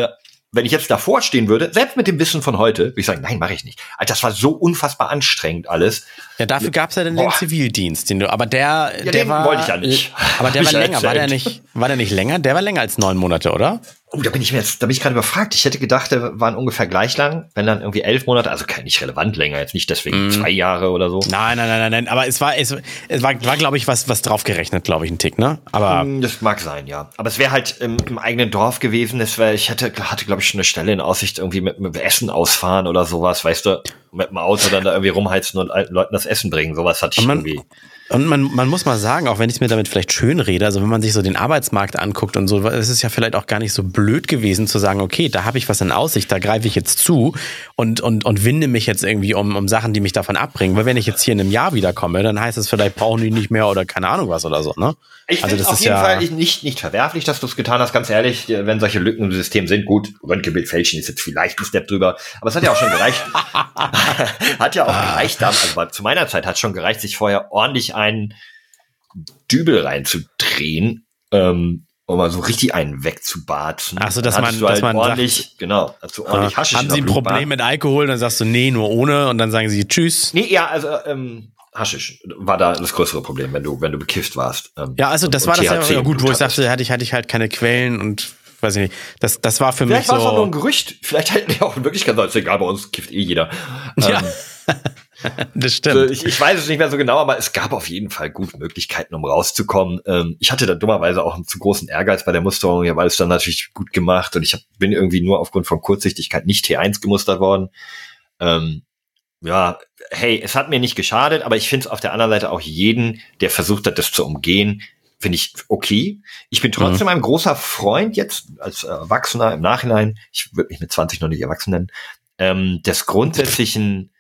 Äh, wenn ich jetzt davor stehen würde, selbst mit dem Wissen von heute, würde ich sagen, nein, mache ich nicht. Alter, das war so unfassbar anstrengend alles. Ja, dafür gab's ja dann den Zivildienst, den du, aber der, ja, der war, wollte ich ja nicht. Aber der war länger, war der nicht, war der nicht länger? Der war länger als neun Monate, oder? Oh, da bin ich mir jetzt, da bin ich gerade überfragt. Ich hätte gedacht, der waren ungefähr gleich lang, wenn dann irgendwie elf Monate, also kein nicht relevant länger, jetzt nicht deswegen mm. zwei Jahre oder so. Nein, nein, nein, nein, nein. Aber es war, es, es war, war glaube ich, was, was draufgerechnet, glaube ich, ein Tick, ne? Aber hm, das mag sein, ja. Aber es wäre halt im, im, eigenen Dorf gewesen. Es wäre, ich hätte, hatte, glaube ich, schon eine Stelle in Aussicht, irgendwie mit, mit Essen ausfahren oder sowas, weißt du, mit dem Auto dann da irgendwie rumheizen und alten Leuten das Essen bringen. Sowas hatte ich man, irgendwie. Und man, man muss mal sagen, auch wenn ich es mir damit vielleicht schön rede, also wenn man sich so den Arbeitsmarkt anguckt und so, es ist ja vielleicht auch gar nicht so blöd gewesen zu sagen, okay, da habe ich was in Aussicht, da greife ich jetzt zu und, und, und winde mich jetzt irgendwie um, um Sachen, die mich davon abbringen. Weil wenn ich jetzt hier in einem Jahr wiederkomme, dann heißt es vielleicht, brauchen die nicht mehr oder keine Ahnung was oder so, ne? Ich also das auf ist jeden ja Fall nicht, nicht verwerflich, dass du es getan hast, ganz ehrlich, wenn solche Lücken im System sind, gut, Röntgenbild fälschen ist jetzt vielleicht ein Step drüber, aber es hat ja auch schon gereicht. hat ja auch gereicht, also zu meiner Zeit hat schon gereicht, sich vorher ordentlich einen Dübel reinzudrehen, ähm, um mal so richtig einen wegzubarzen. Ach so, dass man, dass halt man ordentlich, sagt, genau, also ordentlich Haschisch Haben Sie ein Problem mit Alkohol? Dann sagst du, nee, nur ohne und dann sagen sie Tschüss. Nee, ja, also, ähm, Haschisch war da das größere Problem, wenn du, wenn du bekifft warst. Ähm, ja, also das war das ja, gut, wo ich sagte, hatte ich, hatte ich halt keine Quellen und weiß ich nicht. Das, das war für Vielleicht mich so. Vielleicht war es auch nur ein Gerücht. Vielleicht hätten die auch in Wirklichkeit gesagt, egal, bei uns kifft eh jeder. Ja. Das stimmt. Ich, ich, weiß es nicht mehr so genau, aber es gab auf jeden Fall gute Möglichkeiten, um rauszukommen. Ähm, ich hatte da dummerweise auch einen zu großen Ehrgeiz bei der Musterung, ja, weil es dann natürlich gut gemacht und ich hab, bin irgendwie nur aufgrund von Kurzsichtigkeit nicht T1 gemustert worden. Ähm, ja, hey, es hat mir nicht geschadet, aber ich finde es auf der anderen Seite auch jeden, der versucht hat, das zu umgehen, finde ich okay. Ich bin trotzdem mhm. ein großer Freund jetzt als Erwachsener im Nachhinein, ich würde mich mit 20 noch nicht erwachsen nennen, ähm, des grundsätzlichen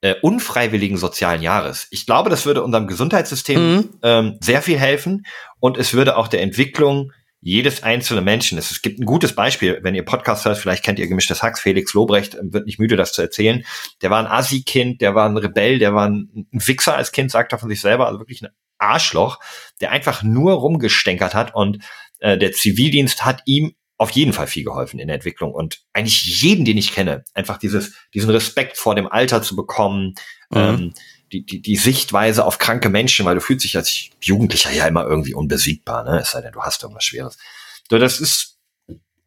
äh, unfreiwilligen sozialen Jahres. Ich glaube, das würde unserem Gesundheitssystem mhm. ähm, sehr viel helfen und es würde auch der Entwicklung jedes einzelne Menschen. Es gibt ein gutes Beispiel, wenn ihr Podcast hört, vielleicht kennt ihr gemischtes Hacks, Felix Lobrecht ähm, wird nicht müde, das zu erzählen. Der war ein Assi-Kind, der war ein Rebell, der war ein Wichser als Kind, sagt er von sich selber, also wirklich ein Arschloch, der einfach nur rumgestänkert hat und äh, der Zivildienst hat ihm auf jeden Fall viel geholfen in der Entwicklung und eigentlich jeden, den ich kenne, einfach dieses, diesen Respekt vor dem Alter zu bekommen, mhm. ähm, die, die, die Sichtweise auf kranke Menschen, weil du fühlst dich als Jugendlicher ja immer irgendwie unbesiegbar, ne? Es sei denn, du hast irgendwas Schweres. So, das ist,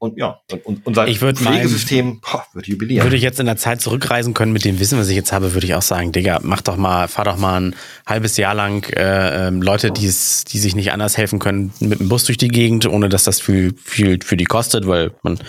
und ja, und, unser ich würd Pflegesystem boah, wird jubilieren. Würde ich jetzt in der Zeit zurückreisen können mit dem Wissen, was ich jetzt habe, würde ich auch sagen, Digga, mach doch mal, fahr doch mal ein halbes Jahr lang äh, ähm, Leute, die es, die sich nicht anders helfen können, mit dem Bus durch die Gegend, ohne dass das viel, viel für die kostet, weil man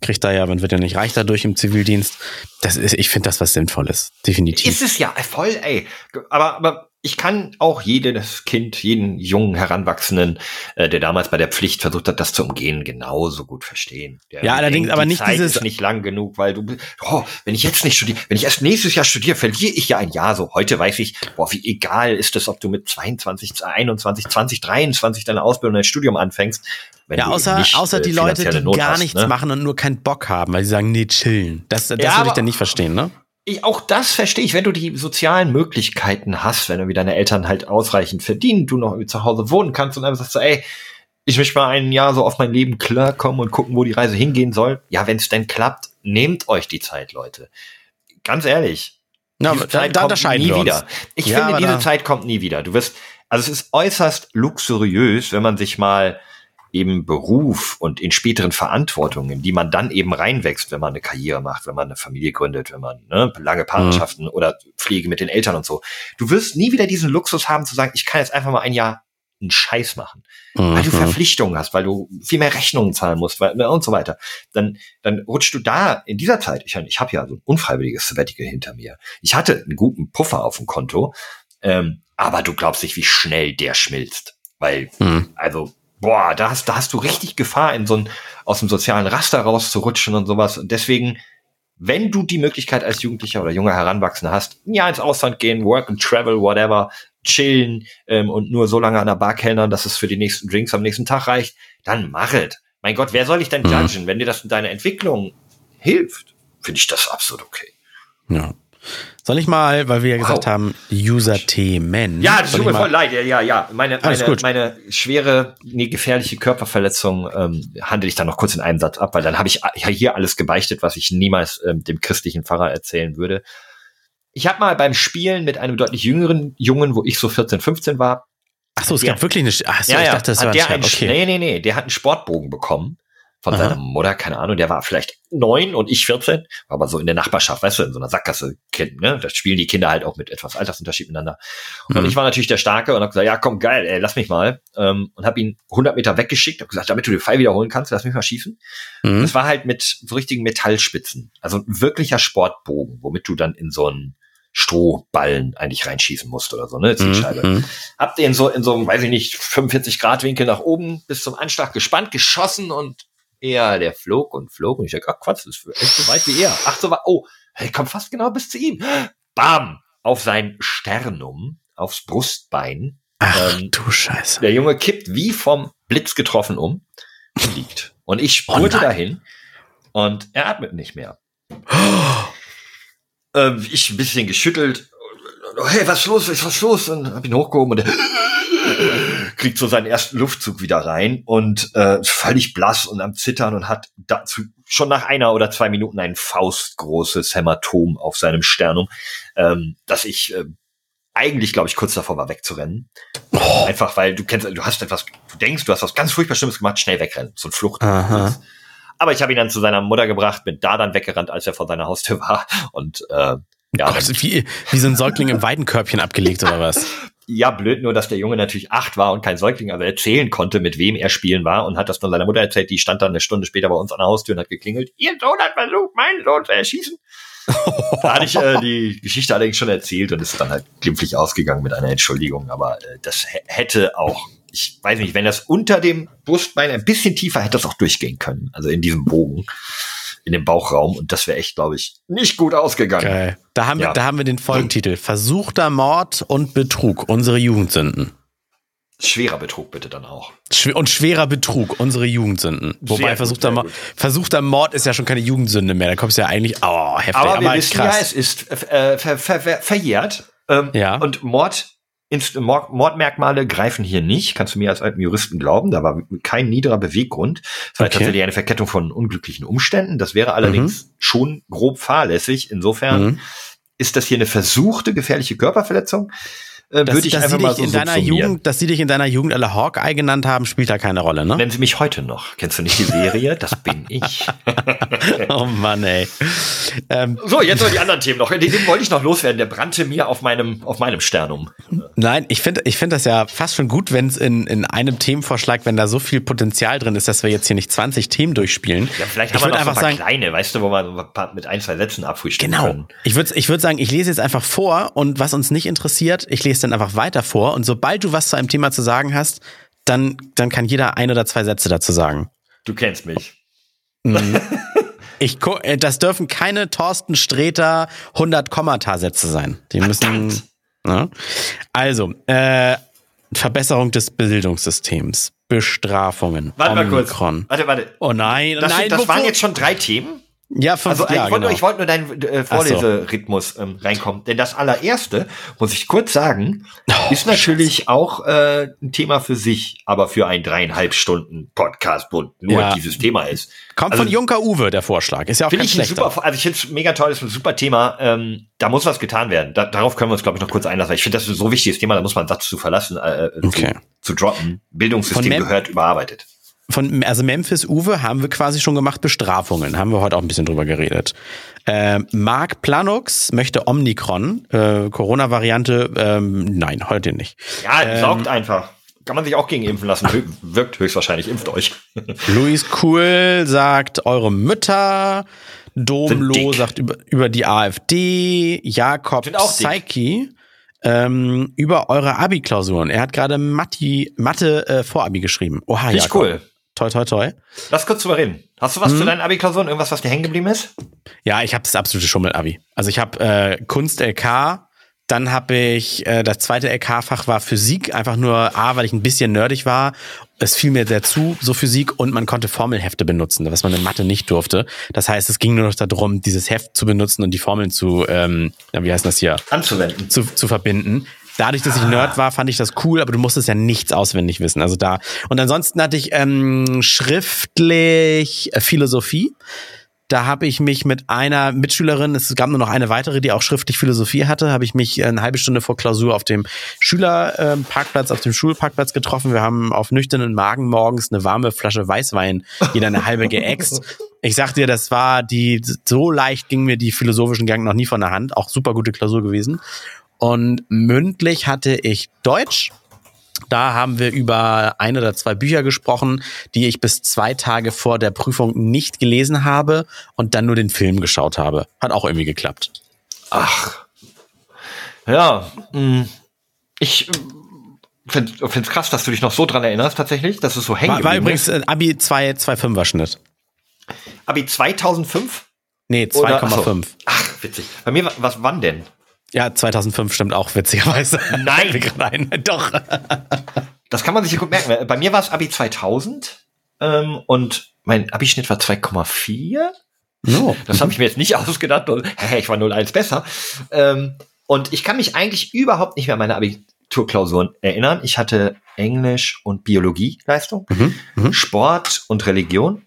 kriegt da ja, man wird ja nicht reich dadurch im Zivildienst. Das ist, ich finde das was Sinnvolles, definitiv. Ist es ja voll, ey. Aber, aber ich kann auch jedes Kind, jeden jungen Heranwachsenden, äh, der damals bei der Pflicht versucht hat, das zu umgehen, genauso gut verstehen. Der ja, allerdings, denkt, aber nicht Zeit dieses ist nicht lang genug, weil du, oh, wenn ich jetzt nicht studiere, wenn ich erst nächstes Jahr studiere, verliere ich ja ein Jahr. So heute weiß ich, boah, wie egal ist es, ob du mit 22, 21, 20, 23 deine Ausbildung, dein Studium anfängst. ja, außer, nicht, außer äh, die Leute, die Not gar hast, nichts ne? machen und nur keinen Bock haben, weil sie sagen, nee, chillen. Das, das ja, würde ich dann nicht verstehen, ne? Ich, auch das verstehe ich, wenn du die sozialen Möglichkeiten hast, wenn du wie deine Eltern halt ausreichend verdienen, du noch zu Hause wohnen kannst und einfach sagst so, ey, ich möchte mal ein Jahr so auf mein Leben klarkommen und gucken, wo die Reise hingehen soll. Ja, wenn es denn klappt, nehmt euch die Zeit, Leute. Ganz ehrlich. Na, diese Zeit da, da kommt nie wieder. Ich ja, finde, diese Zeit kommt nie wieder. Du wirst, also es ist äußerst luxuriös, wenn man sich mal eben Beruf und in späteren Verantwortungen, die man dann eben reinwächst, wenn man eine Karriere macht, wenn man eine Familie gründet, wenn man ne, lange Partnerschaften mhm. oder Pflege mit den Eltern und so. Du wirst nie wieder diesen Luxus haben zu sagen, ich kann jetzt einfach mal ein Jahr einen Scheiß machen, mhm. weil du Verpflichtungen hast, weil du viel mehr Rechnungen zahlen musst weil, und so weiter. Dann, dann rutscht du da in dieser Zeit. Ich, ich habe ja so ein unfreiwilliges Sabbatical hinter mir. Ich hatte einen guten Puffer auf dem Konto, ähm, aber du glaubst nicht, wie schnell der schmilzt. Weil, mhm. also boah, da hast, da hast du richtig Gefahr, in so ein, aus dem sozialen Raster rauszurutschen und sowas. Und deswegen, wenn du die Möglichkeit als Jugendlicher oder junger Heranwachsender hast, ja, ins Ausland gehen, work and travel, whatever, chillen ähm, und nur so lange an der Bar kellnern, dass es für die nächsten Drinks am nächsten Tag reicht, dann mach es. Mein Gott, wer soll ich denn mhm. judgen? Wenn dir das in deiner Entwicklung hilft, finde ich das absolut okay. Ja. Soll ich mal, weil wir ja gesagt wow. haben, User-Themen. Ja, das tut mir voll leid. Ja, ja, ja. Meine, meine, meine schwere, nee, gefährliche Körperverletzung ähm, handle ich dann noch kurz in einem Satz ab, weil dann habe ich ja hier alles gebeichtet, was ich niemals ähm, dem christlichen Pfarrer erzählen würde. Ich habe mal beim Spielen mit einem deutlich jüngeren Jungen, wo ich so 14, 15 war. Ach so, es gab wirklich eine. Ach so, ja, ich dachte, das war ein, ein okay. Nee, nee, nee, der hat einen Sportbogen bekommen von Aha. seiner Mutter, keine Ahnung, der war vielleicht neun und ich 14, war aber so in der Nachbarschaft, weißt du, in so einer Sackgasse, kind, ne? Da spielen die Kinder halt auch mit etwas Altersunterschied miteinander. Mhm. Und ich war natürlich der Starke und hab gesagt, ja, komm, geil, ey, lass mich mal. Ähm, und hab ihn 100 Meter weggeschickt, hab gesagt, damit du den Pfeil wiederholen kannst, lass mich mal schießen. Mhm. Das war halt mit so richtigen Metallspitzen, also ein wirklicher Sportbogen, womit du dann in so einen Strohballen eigentlich reinschießen musst oder so, ne, Zielscheibe. Mhm. Hab den so in so einem, weiß ich nicht, 45 Grad Winkel nach oben bis zum Anschlag gespannt, geschossen und er, der flog und flog und ich dachte, ach Quatsch, das ist echt so weit wie er. Ach so, oh, er kommt fast genau bis zu ihm. Bam! Auf sein Sternum, aufs Brustbein. Ach ähm, du Scheiße. Der Junge kippt wie vom Blitz getroffen um und liegt. Und ich spurte oh dahin und er atmet nicht mehr. ähm, ich ein bisschen geschüttelt. Hey, was ist los? Was ist los? Und hab ihn hochgehoben und er kriegt so seinen ersten Luftzug wieder rein und äh, völlig blass und am Zittern und hat dazu schon nach einer oder zwei Minuten ein faustgroßes Hämatom auf seinem Sternum, ähm, dass ich äh, eigentlich, glaube ich, kurz davor war, wegzurennen. Oh. Einfach weil du kennst, du hast etwas, du denkst, du hast was ganz furchtbar Schlimmes gemacht, schnell wegrennen, so ein Flucht. Aha. Aber ich habe ihn dann zu seiner Mutter gebracht, bin da dann weggerannt, als er vor seiner Haustür war und äh, ja, Gott, wie, wie so ein Säugling im Weidenkörbchen abgelegt oder was? Ja, blöd nur, dass der Junge natürlich acht war und kein Säugling, aber erzählen konnte, mit wem er spielen war und hat das dann seiner Mutter erzählt. Die stand dann eine Stunde später bei uns an der Haustür und hat geklingelt. Ihr Sohn hat versucht, meinen Sohn zu erschießen. da hatte ich äh, die Geschichte allerdings schon erzählt und ist dann halt glimpflich ausgegangen mit einer Entschuldigung. Aber äh, das hätte auch, ich weiß nicht, wenn das unter dem Brustbein ein bisschen tiefer hätte das auch durchgehen können. Also in diesem Bogen in dem Bauchraum und das wäre echt, glaube ich, nicht gut ausgegangen. Geil. Da haben, ja. wir, da haben wir den Folgentitel. Versuchter Mord und Betrug, unsere Jugendsünden. Schwerer Betrug bitte dann auch. Und schwerer Betrug, unsere Jugendsünden. Wobei versuchter, Mord, versuchter Mord ist ja schon keine Jugendsünde mehr. Da kommst du ja eigentlich, oh, heftig. Aber, aber wir wissen krass. ja, es ist äh, ver, ver, ver, verjährt. Ähm, ja. Und Mord Mordmerkmale greifen hier nicht, kannst du mir als alten Juristen glauben. Da war kein niederer Beweggrund. Es war okay. tatsächlich eine Verkettung von unglücklichen Umständen. Das wäre allerdings mhm. schon grob fahrlässig. Insofern mhm. ist das hier eine versuchte gefährliche Körperverletzung äh, würde ich einfach mal so in deiner Jugend, Dass sie dich in deiner Jugend alle Hawkeye genannt haben, spielt da keine Rolle, ne? Nennen sie mich heute noch. Kennst du nicht die Serie? Das bin ich. oh Mann, ey. Ähm, so, jetzt noch die anderen Themen noch. Den, den wollte ich noch loswerden. Der brannte mir auf meinem, auf meinem Sternum. Nein, ich finde ich finde das ja fast schon gut, wenn es in, in einem Themenvorschlag, wenn da so viel Potenzial drin ist, dass wir jetzt hier nicht 20 Themen durchspielen. Ja, vielleicht ich haben wir noch einfach so ein paar sagen, kleine, weißt du, wo man mit ein, zwei Sätzen abfrühstücken genau. können. Genau. Ich würde ich würd sagen, ich lese jetzt einfach vor und was uns nicht interessiert, ich lese dann einfach weiter vor und sobald du was zu einem Thema zu sagen hast, dann, dann kann jeder ein oder zwei Sätze dazu sagen. Du kennst mich. Mhm. Ich äh, das dürfen keine Thorsten Sträter 100 Kommata-Sätze sein. Die müssen. Ne? Also, äh, Verbesserung des Bildungssystems, Bestrafungen. Warte mal kurz. Warte, warte. Oh nein, das, nein. Das waren jetzt schon drei Themen. Ja, fünf, also ja, ich wollte genau. wollt nur deinen äh, Vorleserhythmus ähm, reinkommen. Denn das allererste, muss ich kurz sagen, oh, ist natürlich Scheiße. auch äh, ein Thema für sich, aber für ein dreieinhalb Stunden Podcast, wo nur ja. dieses Thema ist. Kommt also, von Junker Uwe, der Vorschlag. Ist ja auch kein ich. Super, also ich finde es mega toll, ist ein super Thema. Ähm, da muss was getan werden. Da, darauf können wir uns, glaube ich, noch kurz einlassen. Ich finde, das ist ein so wichtiges Thema, da muss man einen Satz zu verlassen, äh, äh okay. zu, zu droppen. Bildungssystem gehört überarbeitet von, also Memphis Uwe haben wir quasi schon gemacht, Bestrafungen, haben wir heute auch ein bisschen drüber geredet. Äh, Mark Planux möchte Omnicron, äh, Corona-Variante, ähm, nein, heute nicht. Ja, ähm, saugt einfach. Kann man sich auch gegen impfen lassen, wirkt höchstwahrscheinlich, impft euch. Luis Cool sagt, eure Mütter, Domlo sagt über, über die AfD, Jakob Psyche ähm, über eure Abi-Klausuren. Er hat gerade Mathe äh, vor Abi geschrieben. Oha, ja. cool. Toi, toi, toi. Lass kurz drüber reden. Hast du was hm. zu deinen Abi-Klausuren? Irgendwas, was dir hängen geblieben ist? Ja, ich habe das absolute Schummel-Abi. Also ich habe äh, Kunst LK, Dann habe ich, äh, das zweite LK-Fach war Physik, einfach nur A, weil ich ein bisschen nerdig war. Es fiel mir sehr zu, so Physik, und man konnte Formelhefte benutzen, was man in Mathe nicht durfte. Das heißt, es ging nur noch darum, dieses Heft zu benutzen und die Formeln zu, ähm, wie heißt das hier? Anzuwenden. Zu, zu verbinden. Dadurch, dass ich Nerd war, fand ich das cool, aber du musstest ja nichts auswendig wissen. Also da. Und ansonsten hatte ich ähm, schriftlich Philosophie. Da habe ich mich mit einer Mitschülerin, es gab nur noch eine weitere, die auch schriftlich Philosophie hatte, habe ich mich eine halbe Stunde vor Klausur auf dem Schülerparkplatz, auf dem Schulparkplatz getroffen. Wir haben auf nüchternen Magen morgens eine warme Flasche Weißwein, jeder eine halbe geäxt. Ich sag dir, das war die, so leicht ging mir die philosophischen Gang noch nie von der Hand. Auch super gute Klausur gewesen. Und mündlich hatte ich Deutsch da haben wir über ein oder zwei Bücher gesprochen, die ich bis zwei Tage vor der Prüfung nicht gelesen habe und dann nur den Film geschaut habe. Hat auch irgendwie geklappt. Ach. Ja, mm, ich äh, finde es krass, dass du dich noch so dran erinnerst tatsächlich, dass es so hängen War, war übrigens ist. Abi 2,5er Schnitt. Abi 2005? Nee, 2,5. Ach, witzig. Bei mir, was, wann denn? Ja, 2005 stimmt auch, witzigerweise. Nein. Ein. Doch. Das kann man sich gut merken. Bei mir war es Abi 2000 ähm, und mein Abischnitt war 2,4. No. Das habe ich mir jetzt nicht ausgedacht. Ich war 0,1 besser. Ähm, und ich kann mich eigentlich überhaupt nicht mehr an meine Abiturklausuren erinnern. Ich hatte Englisch und Biologie-Leistung, mhm, mhm. Sport und Religion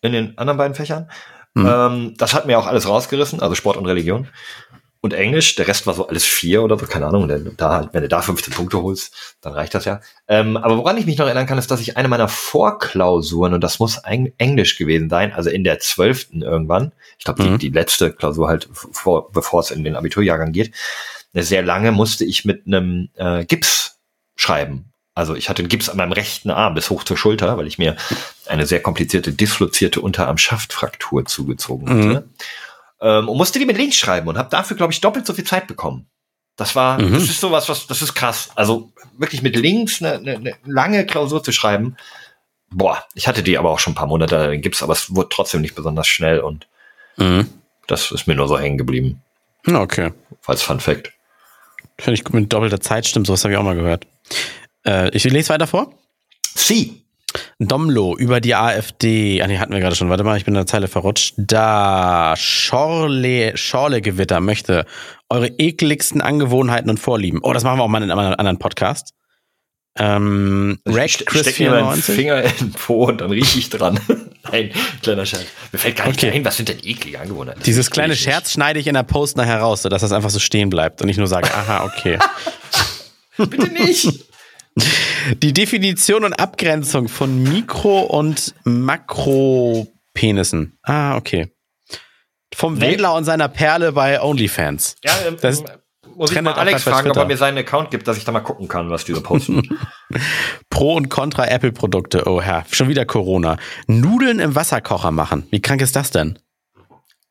in den anderen beiden Fächern. Mhm. Ähm, das hat mir auch alles rausgerissen, also Sport und Religion und Englisch. Der Rest war so alles vier oder so, keine Ahnung. Denn da, wenn du da 15 Punkte holst, dann reicht das ja. Ähm, aber woran ich mich noch erinnern kann, ist, dass ich eine meiner Vorklausuren, und das muss Englisch gewesen sein, also in der zwölften irgendwann, ich glaube, mhm. die, die letzte Klausur halt, vor, bevor es in den Abiturjahrgang geht, sehr lange musste ich mit einem äh, Gips schreiben. Also ich hatte einen Gips an meinem rechten Arm bis hoch zur Schulter, weil ich mir eine sehr komplizierte dislozierte Unterarm-Schaftfraktur zugezogen hatte. Mhm ähm, und musste die mit links schreiben und habe dafür, glaube ich, doppelt so viel Zeit bekommen. Das war, mhm. das ist sowas, was, das ist krass. Also wirklich mit links eine, eine, eine lange Klausur zu schreiben. Boah, ich hatte die aber auch schon ein paar Monate, den gibt's, aber es wurde trotzdem nicht besonders schnell und mhm. das ist mir nur so hängen geblieben. Okay. Falls Fun Fact. Finde ich gut mit doppelter Zeit stimmt, sowas habe ich auch mal gehört. Äh, ich lese weiter vor. Sie. Domlo über die AfD. Ah, nee, hatten wir gerade schon. Warte mal, ich bin in der Zeile verrutscht. Da Schorle, Schorle-Gewitter möchte eure ekligsten Angewohnheiten und Vorlieben. Oh, das machen wir auch mal in einem anderen Podcast. Ähm, Rack Chris steck 94. Finger in den Po und dann rieche ich dran. Nein, kleiner Scherz. Mir fällt gar nicht okay. ein, was sind denn eklige Angewohnheiten? Dieses kleine Scherz schneide ich in der Post nachher raus, sodass das einfach so stehen bleibt und ich nur sage, aha, okay. Bitte nicht. Die Definition und Abgrenzung von Mikro- und Makropenissen. Ah, okay. Vom nee. Wendler und seiner Perle bei OnlyFans. Ja, ähm, das muss ich mal Alex fragen, ob er mir seinen Account gibt, dass ich da mal gucken kann, was diese posten. Pro und Contra Apple-Produkte. Oh Herr, schon wieder Corona. Nudeln im Wasserkocher machen. Wie krank ist das denn?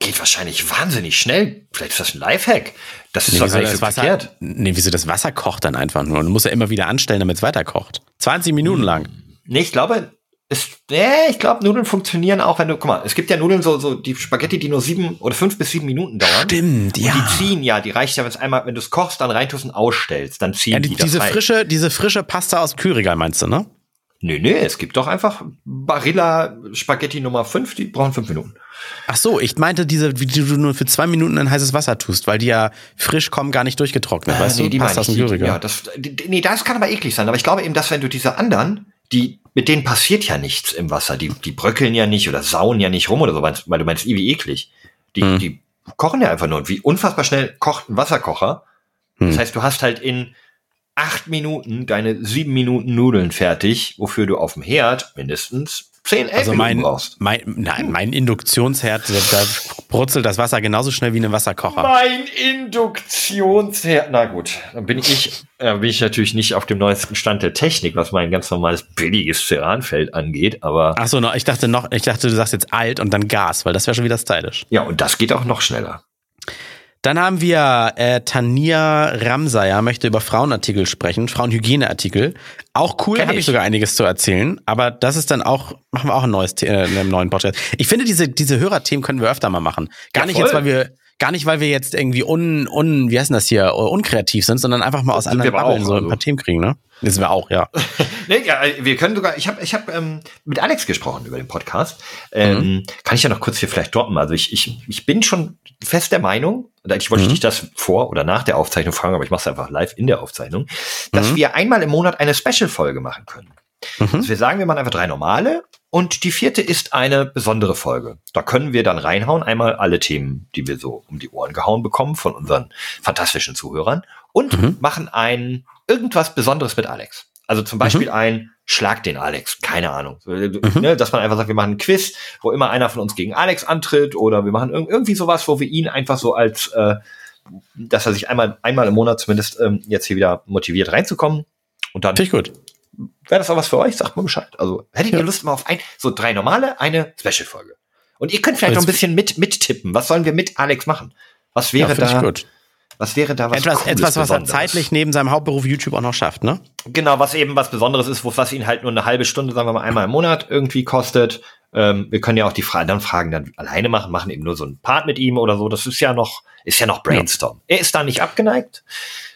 Geht wahrscheinlich wahnsinnig schnell. Vielleicht ist das ein Lifehack. Das ist nee, doch gar nicht so Wasser, verkehrt. Nee, wieso das Wasser kocht dann einfach nur? Du musst ja immer wieder anstellen, damit es weiter kocht. 20 Minuten lang. Nee, ich glaube, ist, nee, ich glaube, Nudeln funktionieren auch, wenn du, guck mal, es gibt ja Nudeln so, so die Spaghetti, die nur sieben oder fünf bis sieben Minuten dauern. Stimmt, ja. Und die ziehen ja, die reicht ja, wenn es einmal, wenn du es kochst, dann reintust und ausstellst, dann ziehen ja, die, die diese das frische, diese frische Pasta aus dem Kühlregal meinst du, ne? Nö, nö, es gibt doch einfach Barilla Spaghetti Nummer 5, die brauchen fünf Minuten. Ach so, ich meinte diese, wie du nur für zwei Minuten in heißes Wasser tust, weil die ja frisch kommen, gar nicht durchgetrocknet, äh, weißt nee, du? Die Passt aus dem Kühlregal. Ja, das, nee, das kann aber eklig sein. Aber ich glaube eben, dass wenn du diese anderen, die, mit denen passiert ja nichts im Wasser. Die, die bröckeln ja nicht oder sauen ja nicht rum oder so, weil du meinst, wie eklig. Die, hm. die kochen ja einfach nur. Und wie unfassbar schnell kocht ein Wasserkocher. Hm. Das heißt, du hast halt in acht Minuten deine sieben Minuten Nudeln fertig, wofür du auf dem Herd mindestens zehn, elf also mein, brauchst. Mein, nein, mein Induktionsherd, da brutzelt das Wasser genauso schnell wie ein Wasserkocher. Mein Induktionsherd, na gut, dann bin ich, äh, bin ich natürlich nicht auf dem neuesten Stand der Technik, was mein ganz normales billiges Ceranfeld angeht, aber. Ach so, no, ich dachte noch, ich dachte, du sagst jetzt alt und dann Gas, weil das wäre schon wieder stylisch. Ja, und das geht auch noch schneller. Dann haben wir äh, Tania Ramsayer möchte über Frauenartikel sprechen, Frauenhygieneartikel. Auch cool, habe ich sogar einiges zu erzählen. Aber das ist dann auch, machen wir auch ein neues äh, einen neuen Podcast. Ich finde, diese, diese Hörerthemen können wir öfter mal machen. Gar ja, nicht jetzt, weil wir gar nicht, weil wir jetzt irgendwie un, un wie heißt denn das hier, unkreativ sind, sondern einfach mal aus anderen Babbeln so ein paar also. Themen kriegen, ne? Das sind wir auch, ja. nee, ja, wir können sogar, ich habe ich hab, ähm, mit Alex gesprochen über den Podcast. Ähm, mhm. Kann ich ja noch kurz hier vielleicht droppen. Also ich, ich, ich bin schon fest der Meinung, ich wollte mhm. dich das vor oder nach der Aufzeichnung fragen, aber ich mache es einfach live in der Aufzeichnung, dass mhm. wir einmal im Monat eine Special-Folge machen können. Mhm. Also wir sagen, wir machen einfach drei normale und die vierte ist eine besondere Folge. Da können wir dann reinhauen, einmal alle Themen, die wir so um die Ohren gehauen bekommen von unseren fantastischen Zuhörern und mhm. machen ein irgendwas Besonderes mit Alex. Also zum Beispiel mhm. ein Schlag den Alex, keine Ahnung. Mhm. Ne, dass man einfach sagt, wir machen ein Quiz, wo immer einer von uns gegen Alex antritt oder wir machen irgendwie sowas, wo wir ihn einfach so als, äh, dass er sich einmal, einmal im Monat zumindest ähm, jetzt hier wieder motiviert reinzukommen. Und dann. Finde gut. Wäre das auch was für euch? Sagt mal Bescheid. Also hättet ja. ihr Lust mal auf ein, so drei normale, eine Special-Folge. Und ihr könnt vielleicht noch ein bisschen mit, mittippen. Was sollen wir mit Alex machen? Was wäre ja, da? Gut. Was wäre da was Etwas, Cooles, etwas was er zeitlich neben seinem Hauptberuf YouTube auch noch schafft, ne? Genau, was eben was Besonderes ist, was ihn halt nur eine halbe Stunde, sagen wir mal, einmal im Monat irgendwie kostet. Ähm, wir können ja auch die Fra dann Fragen dann alleine machen, machen eben nur so einen Part mit ihm oder so. Das ist ja noch, ist ja noch Brainstorm. Ja. Er ist da nicht abgeneigt.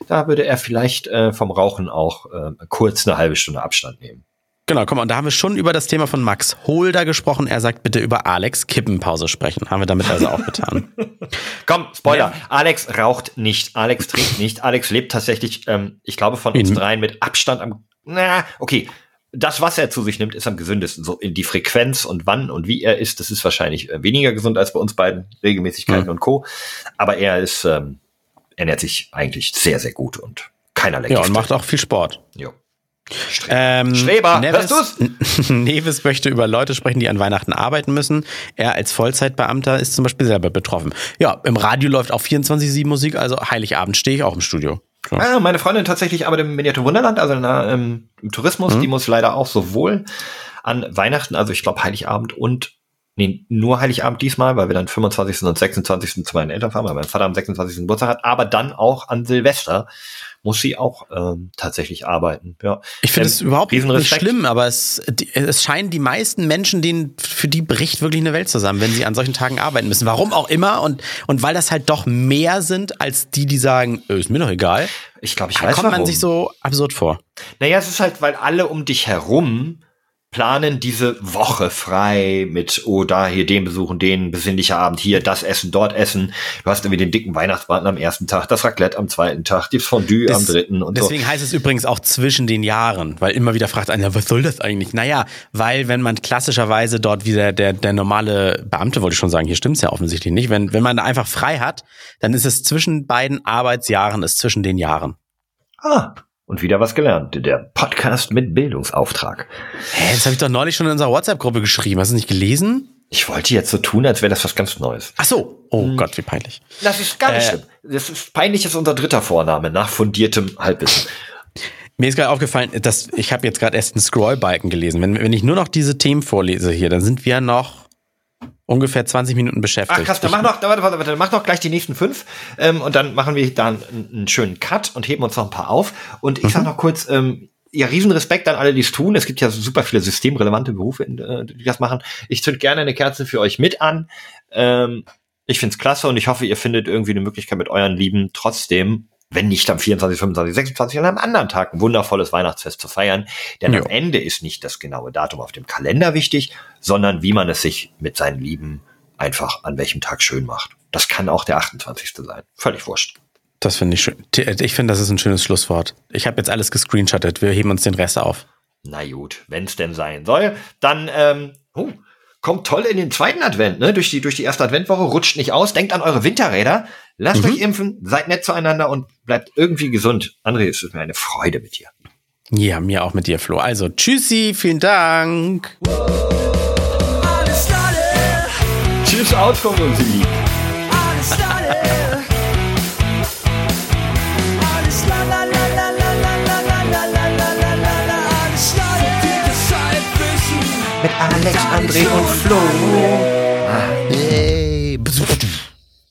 Da würde er vielleicht äh, vom Rauchen auch äh, kurz eine halbe Stunde Abstand nehmen. Genau, komm, und da haben wir schon über das Thema von Max Holder gesprochen. Er sagt, bitte über Alex Kippenpause sprechen. Haben wir damit also auch getan. komm, Spoiler. Ja. Alex raucht nicht. Alex trinkt nicht. Alex lebt tatsächlich, ähm, ich glaube, von uns dreien mit Abstand am, na, okay. Das, was er zu sich nimmt, ist am gesündesten. So in die Frequenz und wann und wie er ist, das ist wahrscheinlich äh, weniger gesund als bei uns beiden. Regelmäßigkeiten mhm. und Co. Aber er ist, ähm, ernährt sich eigentlich sehr, sehr gut und keinerlei Ja, und macht auch viel Sport. Jo. Streber, ähm, Streber Neves, hörst du's? Neves möchte über Leute sprechen, die an Weihnachten arbeiten müssen. Er als Vollzeitbeamter ist zum Beispiel selber betroffen. Ja, im Radio läuft auch 24-7 Musik, also Heiligabend stehe ich auch im Studio. So. Ah, meine Freundin tatsächlich arbeitet im Miniatur Wunderland, also na, im, im, Tourismus. Mhm. Die muss leider auch sowohl an Weihnachten, also ich glaube Heiligabend und nee, nur Heiligabend diesmal, weil wir dann 25. und 26. zu meinen Eltern fahren, weil mein Vater am 26. Geburtstag hat, aber dann auch an Silvester muss sie auch ähm, tatsächlich arbeiten. Ja. Ich finde ähm, es überhaupt nicht schlimm, aber es, die, es scheinen die meisten Menschen, denen für die bricht wirklich eine Welt zusammen, wenn sie an solchen Tagen arbeiten müssen. Warum auch immer und und weil das halt doch mehr sind als die, die sagen, äh, ist mir doch egal. Ich glaube, ich weiß kommt warum. man sich so absurd vor. Naja, es ist halt, weil alle um dich herum planen diese Woche frei mit, oh, da hier den besuchen, den besinnlicher Abend, hier das essen, dort essen. Du hast irgendwie den dicken Weihnachtsbraten am ersten Tag, das Raclette am zweiten Tag, die Fondue das, am dritten und Deswegen so. heißt es übrigens auch zwischen den Jahren, weil immer wieder fragt einer, was soll das eigentlich? Naja, weil wenn man klassischerweise dort wieder der, der normale Beamte, wollte ich schon sagen, hier stimmt's ja offensichtlich nicht, wenn, wenn man einfach frei hat, dann ist es zwischen beiden Arbeitsjahren, ist zwischen den Jahren. Ah, und wieder was gelernt. Der Podcast mit Bildungsauftrag. Hä, das habe ich doch neulich schon in unserer WhatsApp-Gruppe geschrieben. Hast du nicht gelesen? Ich wollte jetzt so tun, als wäre das was ganz Neues. Ach so. Oh hm. Gott, wie peinlich. Das ist gar nicht äh, schlimm. Das ist peinlich ist unser dritter Vorname nach fundiertem Halbwissen. Mir ist gerade aufgefallen, dass ich habe jetzt gerade erst einen Scrollbalken gelesen. Wenn, wenn ich nur noch diese Themen vorlese hier, dann sind wir noch ungefähr 20 Minuten beschäftigt. Ach krass, dann mach noch, warte, warte, warte, mach noch gleich die nächsten fünf ähm, und dann machen wir dann einen schönen Cut und heben uns noch ein paar auf. Und ich mhm. sag noch kurz, ähm, ja, Riesenrespekt an alle, die es tun. Es gibt ja super viele systemrelevante Berufe, äh, die das machen. Ich zünd gerne eine Kerze für euch mit an. Ähm, ich find's klasse und ich hoffe, ihr findet irgendwie eine Möglichkeit mit euren Lieben trotzdem wenn nicht am 24, 25, 26 an einem anderen Tag ein wundervolles Weihnachtsfest zu feiern. Denn jo. am Ende ist nicht das genaue Datum auf dem Kalender wichtig, sondern wie man es sich mit seinen Lieben einfach an welchem Tag schön macht. Das kann auch der 28. sein. Völlig wurscht. Das finde ich schön. Ich finde, das ist ein schönes Schlusswort. Ich habe jetzt alles gescreenshottet. Wir heben uns den Rest auf. Na gut, wenn es denn sein soll, dann ähm, oh, kommt toll in den zweiten Advent, ne? Durch die, durch die erste Adventwoche, rutscht nicht aus, denkt an eure Winterräder, lasst mhm. euch impfen, seid nett zueinander und bleibt irgendwie gesund. André, es ist mir eine Freude mit dir. Ja, mir auch mit dir, Flo. Also, tschüssi, vielen Dank. Tschüss, Outcome, und Sie. mit Alex, André und Flo. Ah.